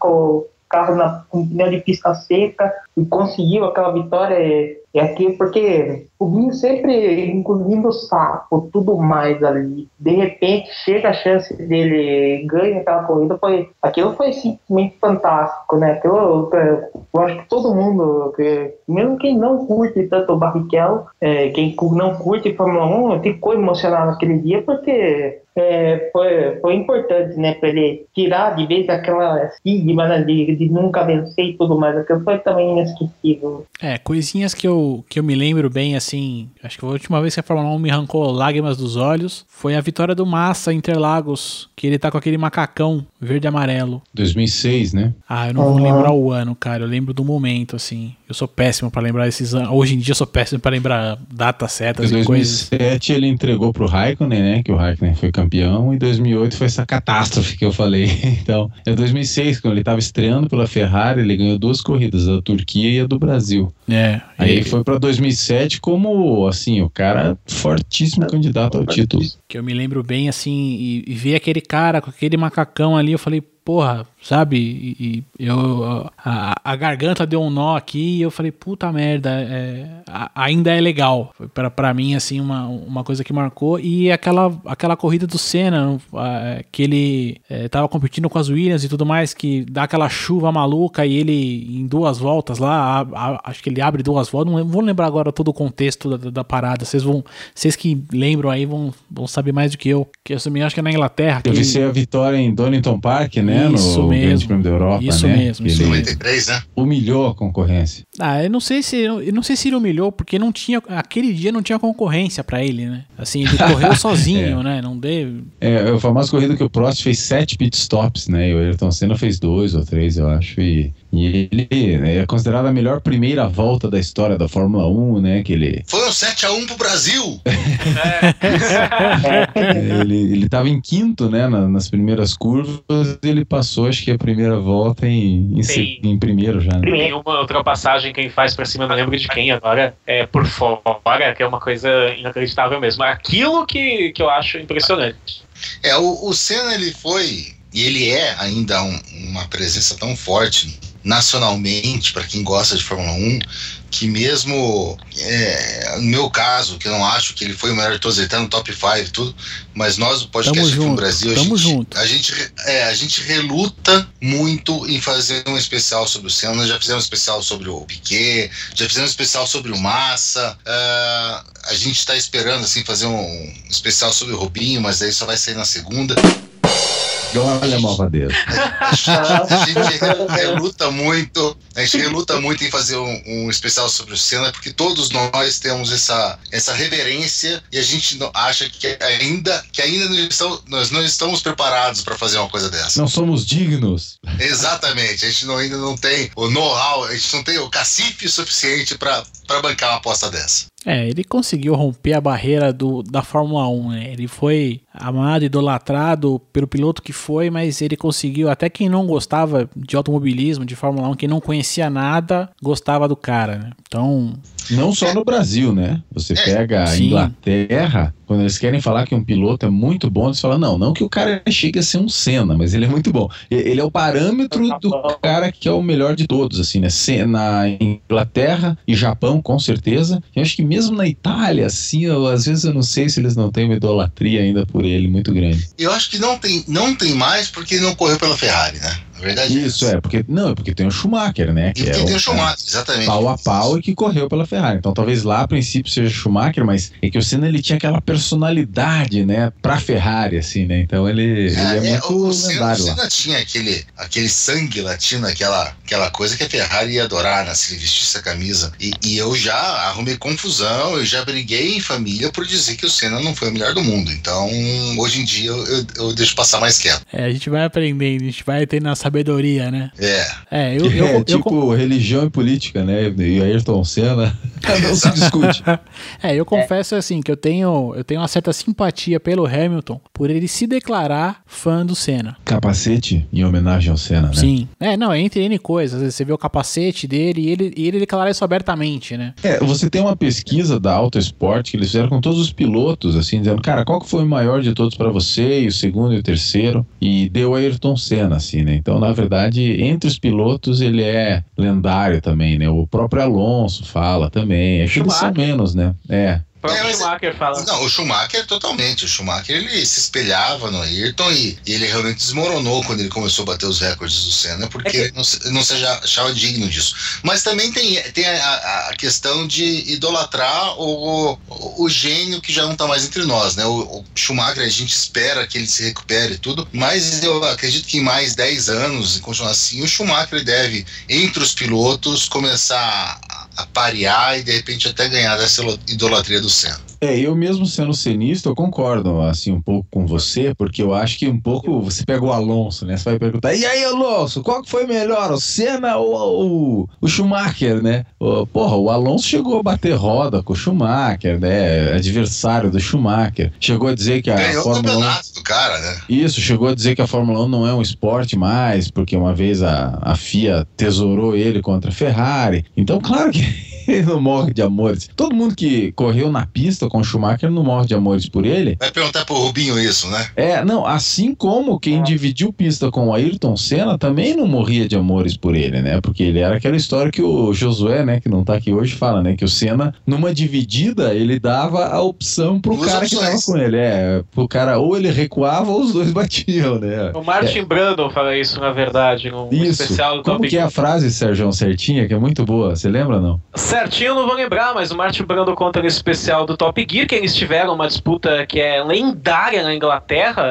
carro na, com pneu de pista seca e conseguiu aquela vitória é aqui porque o Binho sempre engolindo sapo, tudo mais ali. De repente chega a chance dele ganhar aquela corrida, foi aquilo foi simplesmente fantástico, né? Aquilo, eu, eu acho que todo mundo, que, mesmo quem não curte tanto o Barrichello, é, quem não curte Fórmula 1, ficou emocionado naquele dia porque é, foi, foi importante, né, para ele tirar de vez aquela estigma né, de, de nunca vencer e tudo mais. Aquilo foi também inesquecível. É, coisinhas que eu, que eu me lembro bem, assim, acho que a última vez que a Fórmula 1 me arrancou lágrimas dos olhos foi a vitória do Massa Interlagos, que ele tá com aquele macacão verde e amarelo. 2006, né? Ah, eu não uhum. vou lembrar o ano, cara, eu lembro do momento, assim. Eu sou péssimo para lembrar esses anos. Hoje em dia eu sou péssimo para lembrar datas certas em e coisas. Em 2007 ele entregou pro Raikkonen, né, que o Raikkonen foi campeão, e 2008 foi essa catástrofe que eu falei. Então, é 2006, quando ele tava estreando pela Ferrari, ele ganhou duas corridas, a da Turquia e a do Brasil. É. Aí e... foi para 2007 como, assim, o cara fortíssimo candidato ao título. Que eu me lembro bem, assim, e, e ver aquele cara com aquele macacão ali, eu falei, porra, sabe? E, e eu, a, a, garganta deu um nó aqui e eu falei, puta merda, é, a, ainda é legal. Foi pra, pra mim, assim, uma, uma coisa que marcou. E aquela, aquela corrida do Senna, que ele é, tava competindo com as Williams e tudo mais, que dá aquela chuva maluca e ele, em duas voltas lá, a, acho que ele abre duas voltas, não vou lembrar agora todo o contexto da, da parada. Vocês vão, vocês que lembram aí vão, vão saber mais do que eu. Que eu também acho que é na Inglaterra. Deve ser a vitória em Donington Park, né? Isso no mesmo. Grande Prêmio da Europa, isso né? Mesmo, isso mesmo. 93, né? Humilhou a concorrência. Ah, eu não sei se eu não sei se ele humilhou porque não tinha aquele dia não tinha concorrência para ele, né? Assim, ele correu sozinho, é. né? Não deu. É, a famosa corrida que o Prost fez sete pit stops, né? E o Ayrton Senna fez dois ou três, eu acho. E e ele né, é considerado a melhor primeira volta da história da Fórmula 1, né? Que ele... Foi um 7x1 pro Brasil! é, ele, ele tava em quinto, né? nas primeiras curvas, ele passou, acho que a primeira volta em, em, em primeiro já. Né? Tem uma ultrapassagem que ele faz pra cima, não lembro de quem agora, é por fora, que é uma coisa inacreditável mesmo. Aquilo que, que eu acho impressionante. É, o, o Senna, ele foi e ele é ainda um, uma presença tão forte nacionalmente, para quem gosta de Fórmula 1, que mesmo é, no meu caso, que eu não acho que ele foi o melhor de todos, ele tá no top 5 e tudo, mas nós, o podcast Tamo aqui no Brasil, a gente, junto. a gente, é, a gente reluta muito em fazer um especial sobre o Senna. Já fizemos um especial sobre o Piquet, já fizemos um especial sobre o Massa. ah, a gente está esperando assim fazer um especial sobre o Rubinho, mas aí só vai sair na segunda. Olha a malvadeza. A gente reluta muito, a gente reluta muito em fazer um, um especial sobre o Senna, porque todos nós temos essa, essa reverência e a gente acha que ainda, que ainda não estamos, nós não estamos preparados para fazer uma coisa dessa. Não somos dignos. Exatamente, a gente não- ainda não tem o know-how, a gente não tem o cacife suficiente para bancar uma aposta dessa. É, ele conseguiu romper a barreira do, da Fórmula 1, né? Ele foi amado, idolatrado pelo piloto que foi, mas ele conseguiu, até quem não gostava de automobilismo, de Fórmula 1, quem não conhecia nada, gostava do cara, né? Então, Não só no Brasil, né? Você pega a. Inglaterra, quando eles querem falar que um piloto é muito bom, eles falam, não, não que o cara chegue a ser um Senna, mas ele é muito bom. Ele é o parâmetro do cara que é o melhor de todos, assim, né? Se- Na Inglaterra e Japão, com certeza. Eu acho que mesmo na Itália, assim, eu- às vezes eu não sei se eles não têm uma idolatria ainda por ele muito grande. Eu acho que não tem, não tem mais porque ele não correu pela Ferrari, né? Na verdade Isso, é, porque. Não, é porque tem o Schumacher, né? Que porque é tem o Schumacher, exatamente. pau a pau e que correu pela Ferrari. Então talvez lá a princípio seja Schumacher, mas é que o Senna ele tinha aquela personalidade, né, pra Ferrari, assim, né? Então ele, ele é, É, é, muito o, o Senna, o lendário lá. Senna tinha aquele, aquele sangue latino, aquela, aquela coisa que a Ferrari ia adorar, né? Se ele vestisse a camisa. E, e eu já arrumei confusão, eu já briguei em família por dizer que o Senna não foi o melhor do mundo. Então, hoje em dia, eu, eu, eu deixo passar mais quieto. é, a gente vai aprendendo, a gente vai tendo a sabedoria, né? É. É, eu, eu, é eu, tipo religião e política, né? E Ayrton Senna não se discute. É, eu confesso assim que eu tenho, eu tenho uma certa simpatia pelo Hamilton por ele se declarar fã do Senna. Capacete em homenagem ao Senna, né? Sim. É, não, é entre N coisas. Às vezes Você vê o capacete dele e ele, e ele declara isso abertamente, né? É, você tem uma pesquisa da Auto Sport que eles fizeram com todos os pilotos, assim, dizendo, cara, qual que foi o maior de todos pra você, e o segundo e o terceiro, e deu Ayrton Senna, assim, né? Então, na verdade, entre os pilotos, ele é lendário também, né? O próprio Alonso fala também, é que são Schumacher. menos, né? É. O É, Schumacher fala. Não, o Schumacher totalmente. O Schumacher ele se espelhava no Ayrton e, e ele realmente desmoronou quando ele começou a bater os recordes do Senna, porque ele não, se- não se achava digno disso. Mas também tem, tem a, a- a questão de idolatrar o, o, o gênio que já não está mais entre nós, né? O, o Schumacher, a gente espera que ele se recupere e tudo, mas eu acredito que em mais 10 anos, e continuar assim, o Schumacher deve, entre os pilotos, começar a, a parear e de repente até ganhar dessa idolatria do Senna. É, eu mesmo sendo cenista, eu concordo, assim, um pouco com você, porque eu acho que um pouco, você pega o Alonso, né, você vai perguntar, e aí, Alonso, qual que foi melhor, o Senna ou o, o Schumacher, né? O- porra, o Alonso chegou a bater roda com o Schumacher, né, adversário do Schumacher, chegou a dizer que a Ganhou o Fórmula 1... campeonato do cara, né? Isso, chegou a dizer que a Fórmula 1 não é um esporte mais, porque uma vez a, a FIA tesourou ele contra a Ferrari. Então, claro que ele não morre de amores. Todo mundo que correu na pista com o Schumacher não morre de amores por ele. Vai perguntar pro Rubinho isso, né? É, não, assim como quem dividiu pista com o Ayrton Senna também não morria de amores por ele, né? Porque ele era aquela história que o Josué, né, que não tá aqui hoje, fala, né? Que o Senna, numa dividida, ele dava a opção pro Duas cara que tava opções. com ele. É, pro cara ou ele recuava ou os dois batiam, né? O Martin Brandon fala isso, na verdade, no Isso. especial do Como Top que é a frase, Sérgio, certinha, que é muito boa? Você lembra ou não? Certinho, não vou lembrar, mas o Martin Brando conta nesse especial do Top Gear que eles tiveram uma disputa que é lendária na Inglaterra.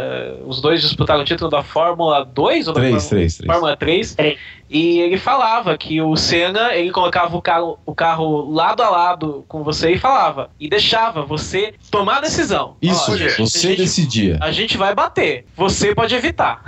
Os dois disputaram o título da Fórmula 2 ou da 3, Fórmula, 3, 3. Fórmula 3. Três. E ele falava que o Senna, ele colocava o carro, o carro lado a lado com você e falava. E deixava você tomar a decisão. Isso, Olha, você a gente, decidia. a gente vai bater, você pode evitar.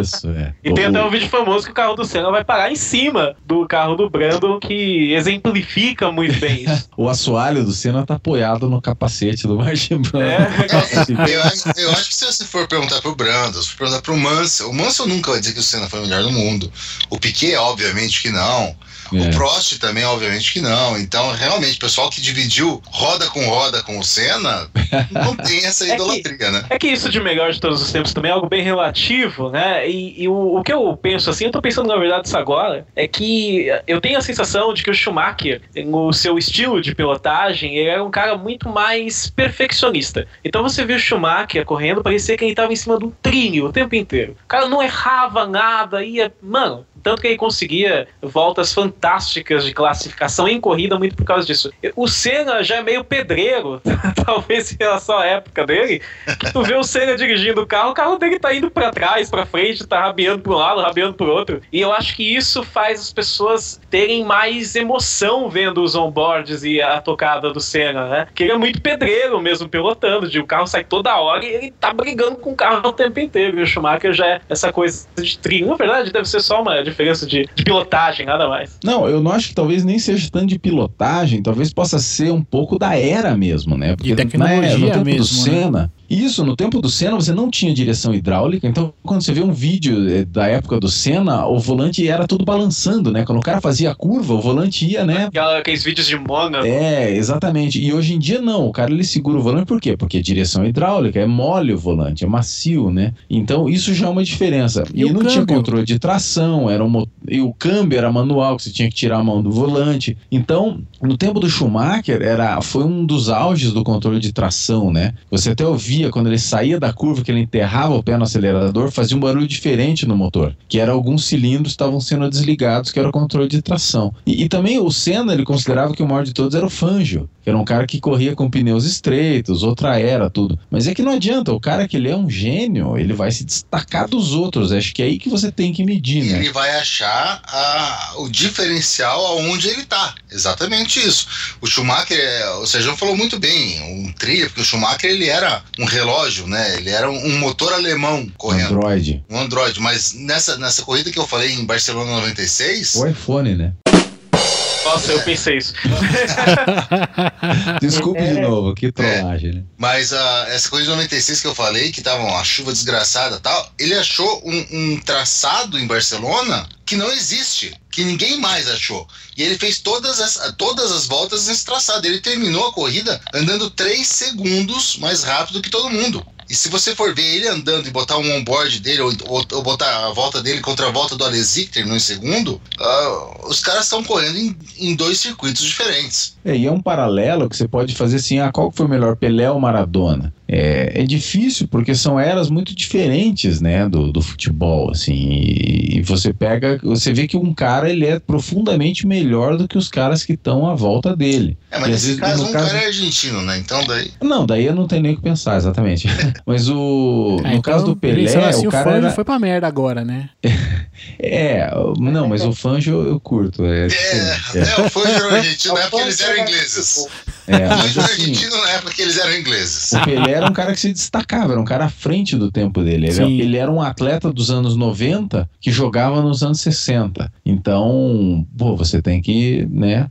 Isso, é. E tem O- até um vídeo famoso que o carro do Senna vai parar em cima do carro do Brandon, que exemplifica muito bem isso. O assoalho do Senna tá apoiado no capacete do Martin Brando. É, Eu, acho- eu acho que se você for perguntar pro Brando, se for perguntar pro Mansell, o Mansell nunca vai dizer que o Senna foi o melhor do mundo. O Piquet, obviamente que não. O É. Prost também, obviamente que não. Então, realmente, o pessoal que dividiu roda com roda com o Senna não tem essa É que- idolatria, né? É que isso de melhor de todos os tempos também é algo bem relativo, né? E, e o, o que eu penso assim, eu tô pensando na verdade isso agora, é que eu tenho a sensação de que o Schumacher, no seu estilo de pilotagem, ele era um cara muito mais perfeccionista. Então você viu o Schumacher correndo, parecia que ele tava em cima de um trilho o tempo inteiro. O cara não errava nada, ia. Mano, tanto que ele conseguia voltas fantásticas de classificação em corrida muito por causa disso. O Senna já é meio pedreiro, talvez em relação à época dele, que tu vê o Senna dirigindo o carro, o carro dele tá indo pra trás, pra frente, tá rabiando pra um lado, rabiando pro outro. E eu acho que isso faz as pessoas terem mais emoção vendo os onboards e a tocada do Senna, né? Que ele é muito pedreiro mesmo pilotando, de o carro sai toda hora e ele tá brigando com o carro o tempo inteiro. E o Schumacher já é essa coisa de trilho. Na verdade, deve ser só uma diferença de, de pilotagem, nada mais. Não, eu não acho que talvez nem seja tanto de pilotagem, talvez possa ser um pouco da era mesmo, né? De tecnologia no tempo mesmo, do Senna. Isso, no tempo do Senna você não tinha direção hidráulica, então quando você vê um vídeo eh, da época do Senna, o volante era tudo balançando, né? Quando o cara fazia a curva, o volante ia, né? Aquela- Aqueles vídeos de Mônaco. É, exatamente. E hoje em dia não, o cara ele segura o volante por quê? Porque é direção hidráulica, é mole o volante, é macio, né? Então isso já é uma diferença. E E, não tinha câmbio? controle de tração, era um e o câmbio era manual, que você tinha que tirar a mão do volante. Então, no tempo do Schumacher, era, foi um dos auges do controle de tração, né? Você até ouvia quando ele saía da curva, que ele enterrava o pé no acelerador, fazia um barulho diferente no motor, que era alguns cilindros estavam sendo desligados, que era o controle de tração. E, e também o Senna, ele considerava que o maior de todos era o Fangio, que era um cara que corria com pneus estreitos, outra era, tudo. Mas é que não adianta, o cara que ele é um gênio, ele vai se destacar dos outros. Acho que é aí que você tem que medir, né? Ele vai achar a- o diferencial aonde ele tá. Exatamente isso. O Schumacher, é, o Sérgio falou muito bem, um trilha, porque o Schumacher ele era um relógio, né? Ele era um, um motor alemão correndo, Android. um Android. Mas nessa, nessa corrida que eu falei em Barcelona 96, O iPhone, né? Nossa, eu pensei isso. Desculpe de É. novo, que trollagem, né? Mas ah, essa coisa de 96 que eu falei, que tava uma chuva desgraçada e tal, ele achou um, um traçado em Barcelona que não existe, que ninguém mais achou. E ele fez todas as, todas as voltas nesse traçado. Ele terminou a corrida andando 3 segundos mais rápido que todo mundo. E se você for ver ele andando e botar um onboard dele, ou, ou- ou botar a volta dele contra a volta do Alesi, que terminou em segundo, ah, os caras estão correndo em, em dois circuitos diferentes. É, e é um paralelo que você pode fazer assim, ah, qual foi melhor, Pelé ou Maradona? É, é difícil porque são eras muito diferentes, né, do, do futebol, assim, e, e você pega, você vê que um cara, ele é profundamente melhor do que os caras que estão à volta dele. É, mas E nesse vezes, caso, um caso- cara é argentino, né? Então daí. Não, daí eu não tenho nem o que pensar, exatamente. Mas o, É, no caso do Pelé, assim, o cara Fangio era... foi pra merda agora, né? É, não, mas o Fangio eu curto, é É, diferente. é, o Fangio argentino na o época eles eram era- ingleses. É, O mas assim... argentino na época que eles eram ingleses. O Pelé era um cara que se destacava, era um cara à frente do tempo dele. Ele, Sim. ele era um atleta dos anos 90 que jogava nos anos 60. Então, pô, você tem que, né,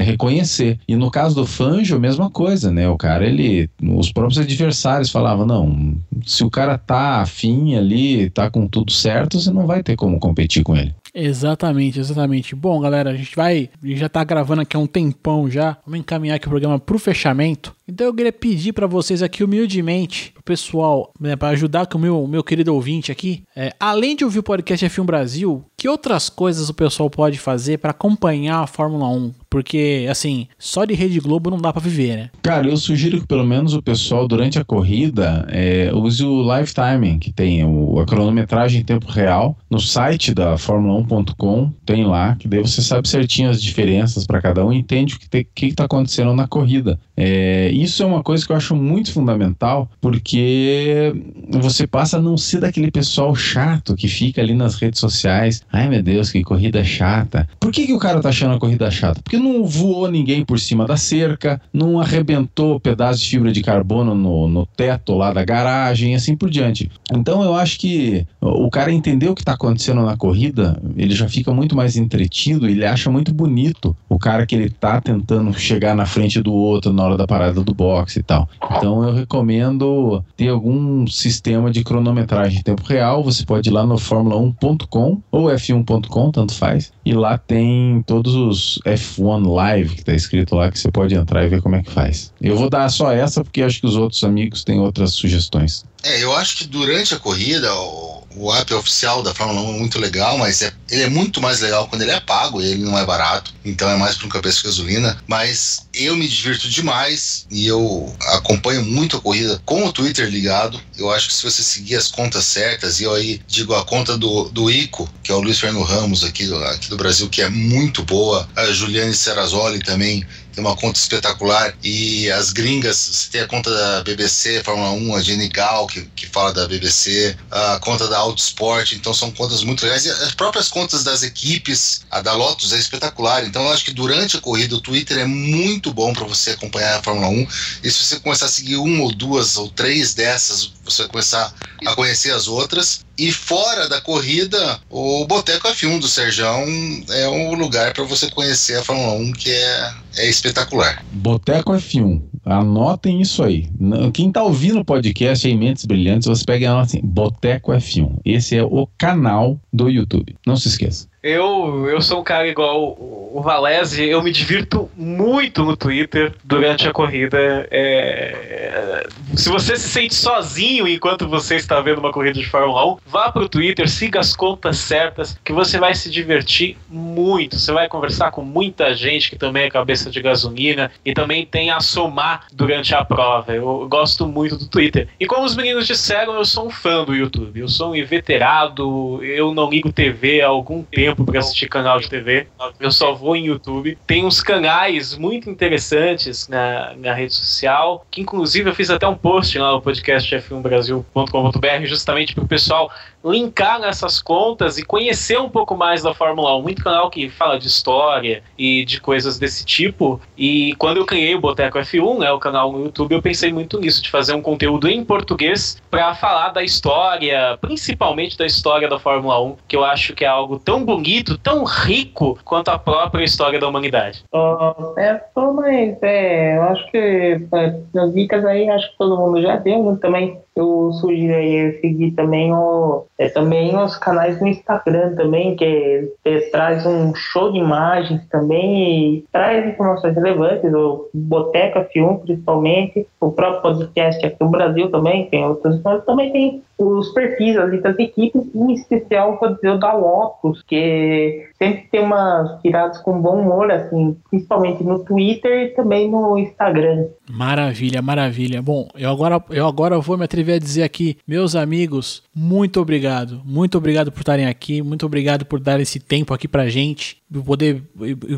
reconhecer. E no caso do Fangio, a mesma coisa, né? O cara, ele. Os próprios adversários falavam: não, se o cara tá afim ali, tá com tudo certo, você não vai ter como competir com ele. Exatamente, exatamente. Bom, galera, a gente vai. A gente já tá gravando aqui há um tempão já. Vamos encaminhar aqui o programa pro fechamento. Então eu queria pedir pra vocês aqui humildemente, pro pessoal, né, para ajudar com o meu, meu querido ouvinte aqui, é, além de ouvir o podcast F1 Brasil, que outras coisas o pessoal pode fazer pra acompanhar a Fórmula 1? Porque, assim, só de Rede Globo não dá pra viver, né? Cara, eu sugiro que pelo menos o pessoal, durante a corrida, é, use o live timing, que tem o- a cronometragem em tempo real. No site da Fórmula1.com tem lá, que daí você sabe certinho as diferenças para cada um e entende o que está acontecendo na corrida. É, isso é uma coisa que eu acho muito fundamental, porque você passa a não ser daquele pessoal chato que fica ali nas redes sociais. Ai meu Deus, que corrida chata. Por que, que o cara tá achando a corrida chata? Porque não voou ninguém por cima da cerca, não arrebentou pedaço de fibra de carbono no, no teto lá da garagem e assim por diante. Então eu acho que o cara entender o que está acontecendo na corrida, ele já fica muito mais entretido, ele acha muito bonito o cara que ele tá tentando chegar na frente do outro na hora hora da parada do boxe e tal. Então eu recomendo ter algum sistema de cronometragem em tempo real. Você pode ir lá no Fórmula1.com ou F1.com, tanto faz. E lá tem todos os F1 Live que tá escrito lá que você pode entrar e ver como é que faz. Eu vou dar só essa porque acho que os outros amigos têm outras sugestões. É, eu acho que durante a corrida, o, o app oficial da Fórmula 1 é muito legal, mas é, ele é muito mais legal quando ele é pago, ele não é barato, então é mais para um cabeça de gasolina. Mas eu me divirto demais e eu acompanho muito a corrida com o Twitter ligado. Eu acho que se você seguir as contas certas, e eu aí digo a conta do, do Ico, que é o Luiz Fernando Ramos aqui do, aqui do Brasil, que é muito boa, a Juliane Serrazoli também tem uma conta espetacular. E as gringas, você tem a conta da BBC Fórmula 1, a Jenny Gal, que, que fala da BBC, a conta da Autosport, então são contas muito legais. E as próprias contas das equipes, a da Lotus é espetacular. Então eu acho que durante a corrida o Twitter é muito bom para você acompanhar a Fórmula 1. E se você começar a seguir uma ou duas ou três dessas, você começar a conhecer as outras. E fora da corrida, o Boteco F1 do Serjão é um lugar para você conhecer a Fórmula 1 que é, é espetacular. Boteco F1. Anotem isso aí. Quem tá ouvindo o podcast aí, Mentes Brilhantes, você pega e anota assim, Boteco F1. Esse é o canal do YouTube. Não se esqueça. Eu, eu sou um cara igual o Valese, eu me divirto muito no Twitter durante a corrida. É, se você se sente sozinho enquanto você está vendo uma corrida de Fórmula 1, vá para o Twitter, siga as contas certas, que você vai se divertir muito. Você vai conversar com muita gente que também é cabeça de gasolina e também tem a somar durante a prova. Eu gosto muito do Twitter. E como os meninos disseram, eu sou um fã do YouTube. Eu sou um inveterado, eu não ligo TV há algum tempo tempo para assistir canal de TV. Eu só vou em YouTube. Tem uns canais muito interessantes na, na rede social, que inclusive eu fiz até um post lá no podcast f1brasil.com.br justamente para o pessoal linkar nessas contas e conhecer um pouco mais da Fórmula 1. Muito canal que fala de história e de coisas desse tipo. E quando eu criei o Boteco F1, né, o canal no YouTube, eu pensei muito nisso, de fazer um conteúdo em português para falar da história, principalmente da história da Fórmula 1, que eu acho que é algo tão bonito, tão rico quanto a própria história da humanidade. Oh, é, mas é, eu acho que é, as dicas aí, acho que todo mundo já deu, né, também eu sugiro seguir também o é, também os canais no Instagram também que, traz um show de imagens também e traz informações relevantes o Boteca F1 principalmente o próprio podcast aqui no Brasil também tem outros mas também tem os perfis ali das equipes em especial vou dizer o da Lotus que sempre tem umas tiradas com bom humor assim principalmente no Twitter e também no Instagram. Maravilha maravilha. Bom eu agora eu agora vou me atrever atrever a dizer aqui, meus amigos, muito obrigado. Muito obrigado por estarem aqui, muito obrigado por dar esse tempo aqui pra gente, poder,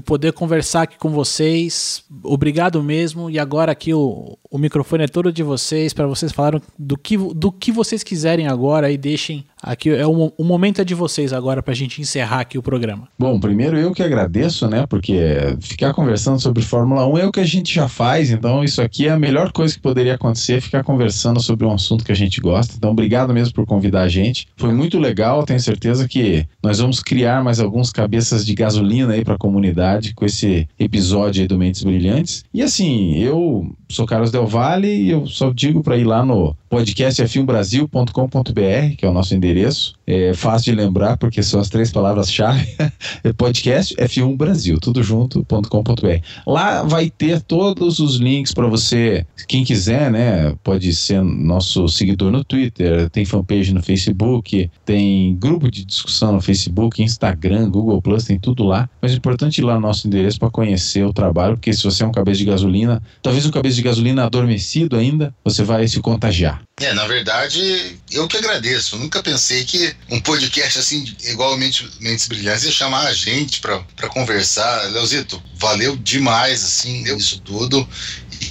poder conversar aqui com vocês. Obrigado mesmo. E agora aqui o, o microfone é todo de vocês, para vocês falarem do que, do que vocês quiserem agora e deixem Aqui é o, o momento é de vocês agora para a gente encerrar aqui o programa. Bom, primeiro eu que agradeço, né? Porque ficar conversando sobre Fórmula 1 é o que a gente já faz, então isso aqui é a melhor coisa que poderia acontecer, ficar conversando sobre um assunto que a gente gosta. Então, obrigado mesmo por convidar a gente. Foi muito legal, tenho certeza que nós vamos criar mais alguns cabeças de gasolina aí para a comunidade com esse episódio aí do Mentes Brilhantes. E assim, eu sou Carlos Del Valle e eu só digo para ir lá no podcastfilmbrasil.com.br, que é o nosso endereço. É fácil de lembrar porque são as três palavras-chave. podcast F1 Brasil, tudo junto.com.br. Lá vai ter todos os links para você, quem quiser, né? Pode ser nosso seguidor no Twitter, tem fanpage no Facebook, tem grupo de discussão no Facebook, Instagram, Google Plus, tem tudo lá. Mas é importante ir lá no nosso endereço para conhecer o trabalho, porque se você é um cabeça de gasolina, talvez um cabeça de gasolina adormecido ainda, você vai se contagiar. É, na verdade, eu que agradeço. Nunca pensei que um podcast assim, igualmente Mentes Brilhantes, ia chamar a gente para conversar. Leozito, valeu demais, assim, isso tudo.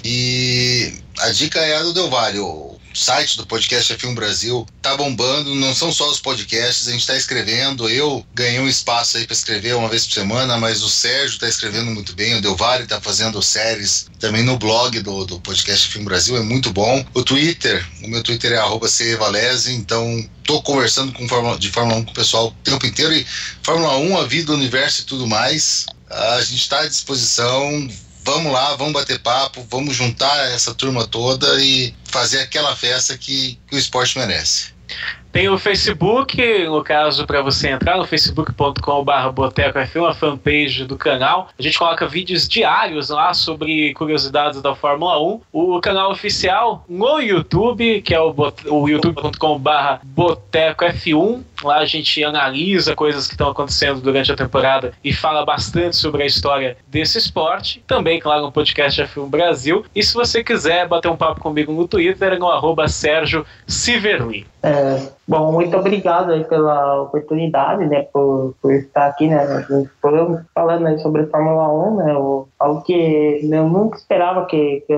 E a dica é a do Del Valle site do podcast F1 Brasil tá bombando, não são só os podcasts, a gente está escrevendo. Eu ganhei um espaço aí para escrever uma vez por semana, mas o Sérgio está escrevendo muito bem, o Del Valle tá fazendo séries também no blog do, do podcast F1 Brasil, é muito bom. O Twitter, o meu Twitter é cevalese, então tô conversando com Fórmula, de Fórmula 1 com o pessoal o tempo inteiro e Fórmula 1, a vida, o universo e tudo mais. A gente está à disposição vamos lá, vamos bater papo, vamos juntar essa turma toda e fazer aquela festa que, que o esporte merece. Tem o Facebook, no caso, para você entrar no facebook.com.br Boteco F1, a fanpage do canal. A gente coloca vídeos diários lá sobre curiosidades da Fórmula 1. O canal oficial no YouTube, que é o, o youtube.com.br Boteco F1. Lá a gente analisa coisas que estão acontecendo durante a temporada e fala bastante sobre a história desse esporte. Também, claro, no podcast F1 Brasil. E se você quiser bater um papo comigo no Twitter, no arroba Sérgio Siverli. É, bom, muito obrigado aí pela oportunidade, né, por, por estar aqui, né, falando aí sobre a Fórmula 1, né, algo que eu nunca esperava que, que,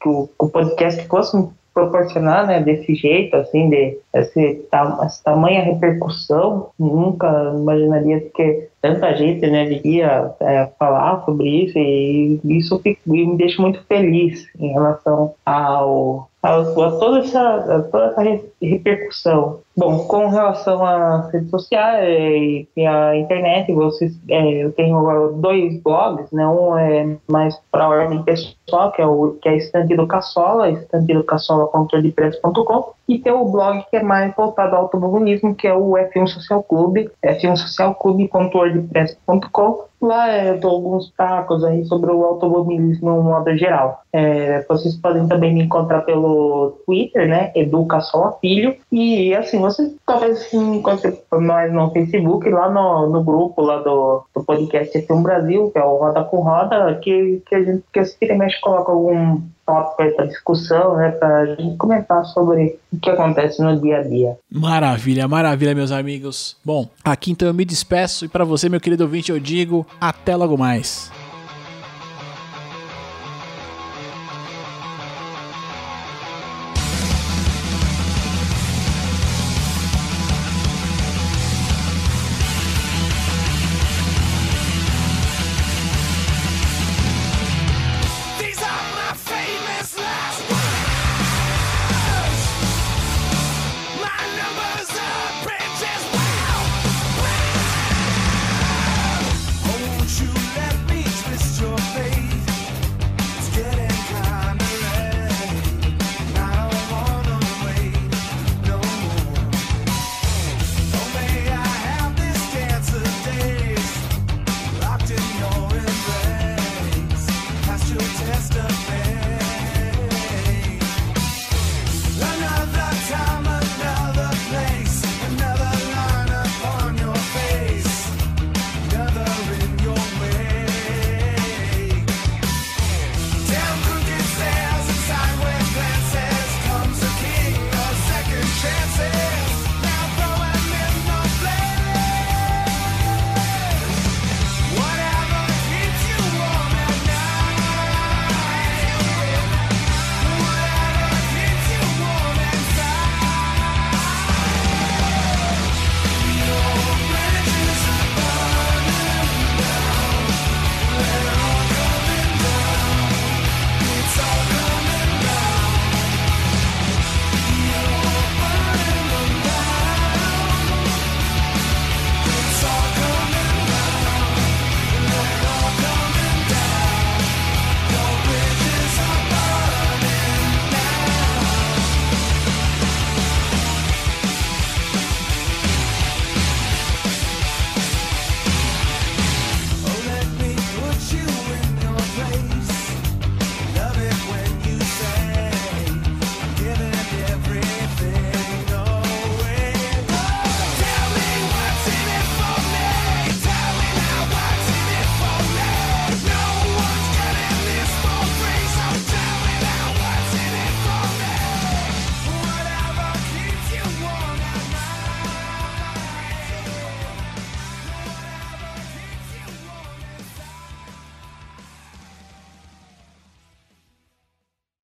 que o, o podcast fosse proporcionar, né, desse jeito, assim, de esse, essa tamanha repercussão, nunca imaginaria que tanta gente, né, viria é, falar sobre isso e isso me deixa muito feliz em relação ao a, a, toda, essa, a toda essa repercussão. Bom, com relação às redes sociais e a internet, vocês, é, eu tenho agora dois blogs, né? Um é mais para a ordem pessoal, que é o que é Estante do Caçola, estantedocaçola.wordpress.com e tem o blog que é mais voltado ao automobilismo, que é o F1 Social Clube, f1socialclube.wordpress.com Lá eu dou alguns tacos aí sobre o automobilismo no modo geral. É, vocês podem também me encontrar pelo Twitter, né? Educação Filho. E assim, vocês talvez me encontrem mais no Facebook, lá no, no grupo lá do, do podcast F1 Brasil, que é o Roda com Roda, que, que a gente que eu coloca algum tópico para discussão, né, para a gente comentar sobre o que acontece no dia a dia. Maravilha, maravilha, meus amigos. Bom, aqui então eu me despeço e para você, meu querido ouvinte, eu digo até logo mais.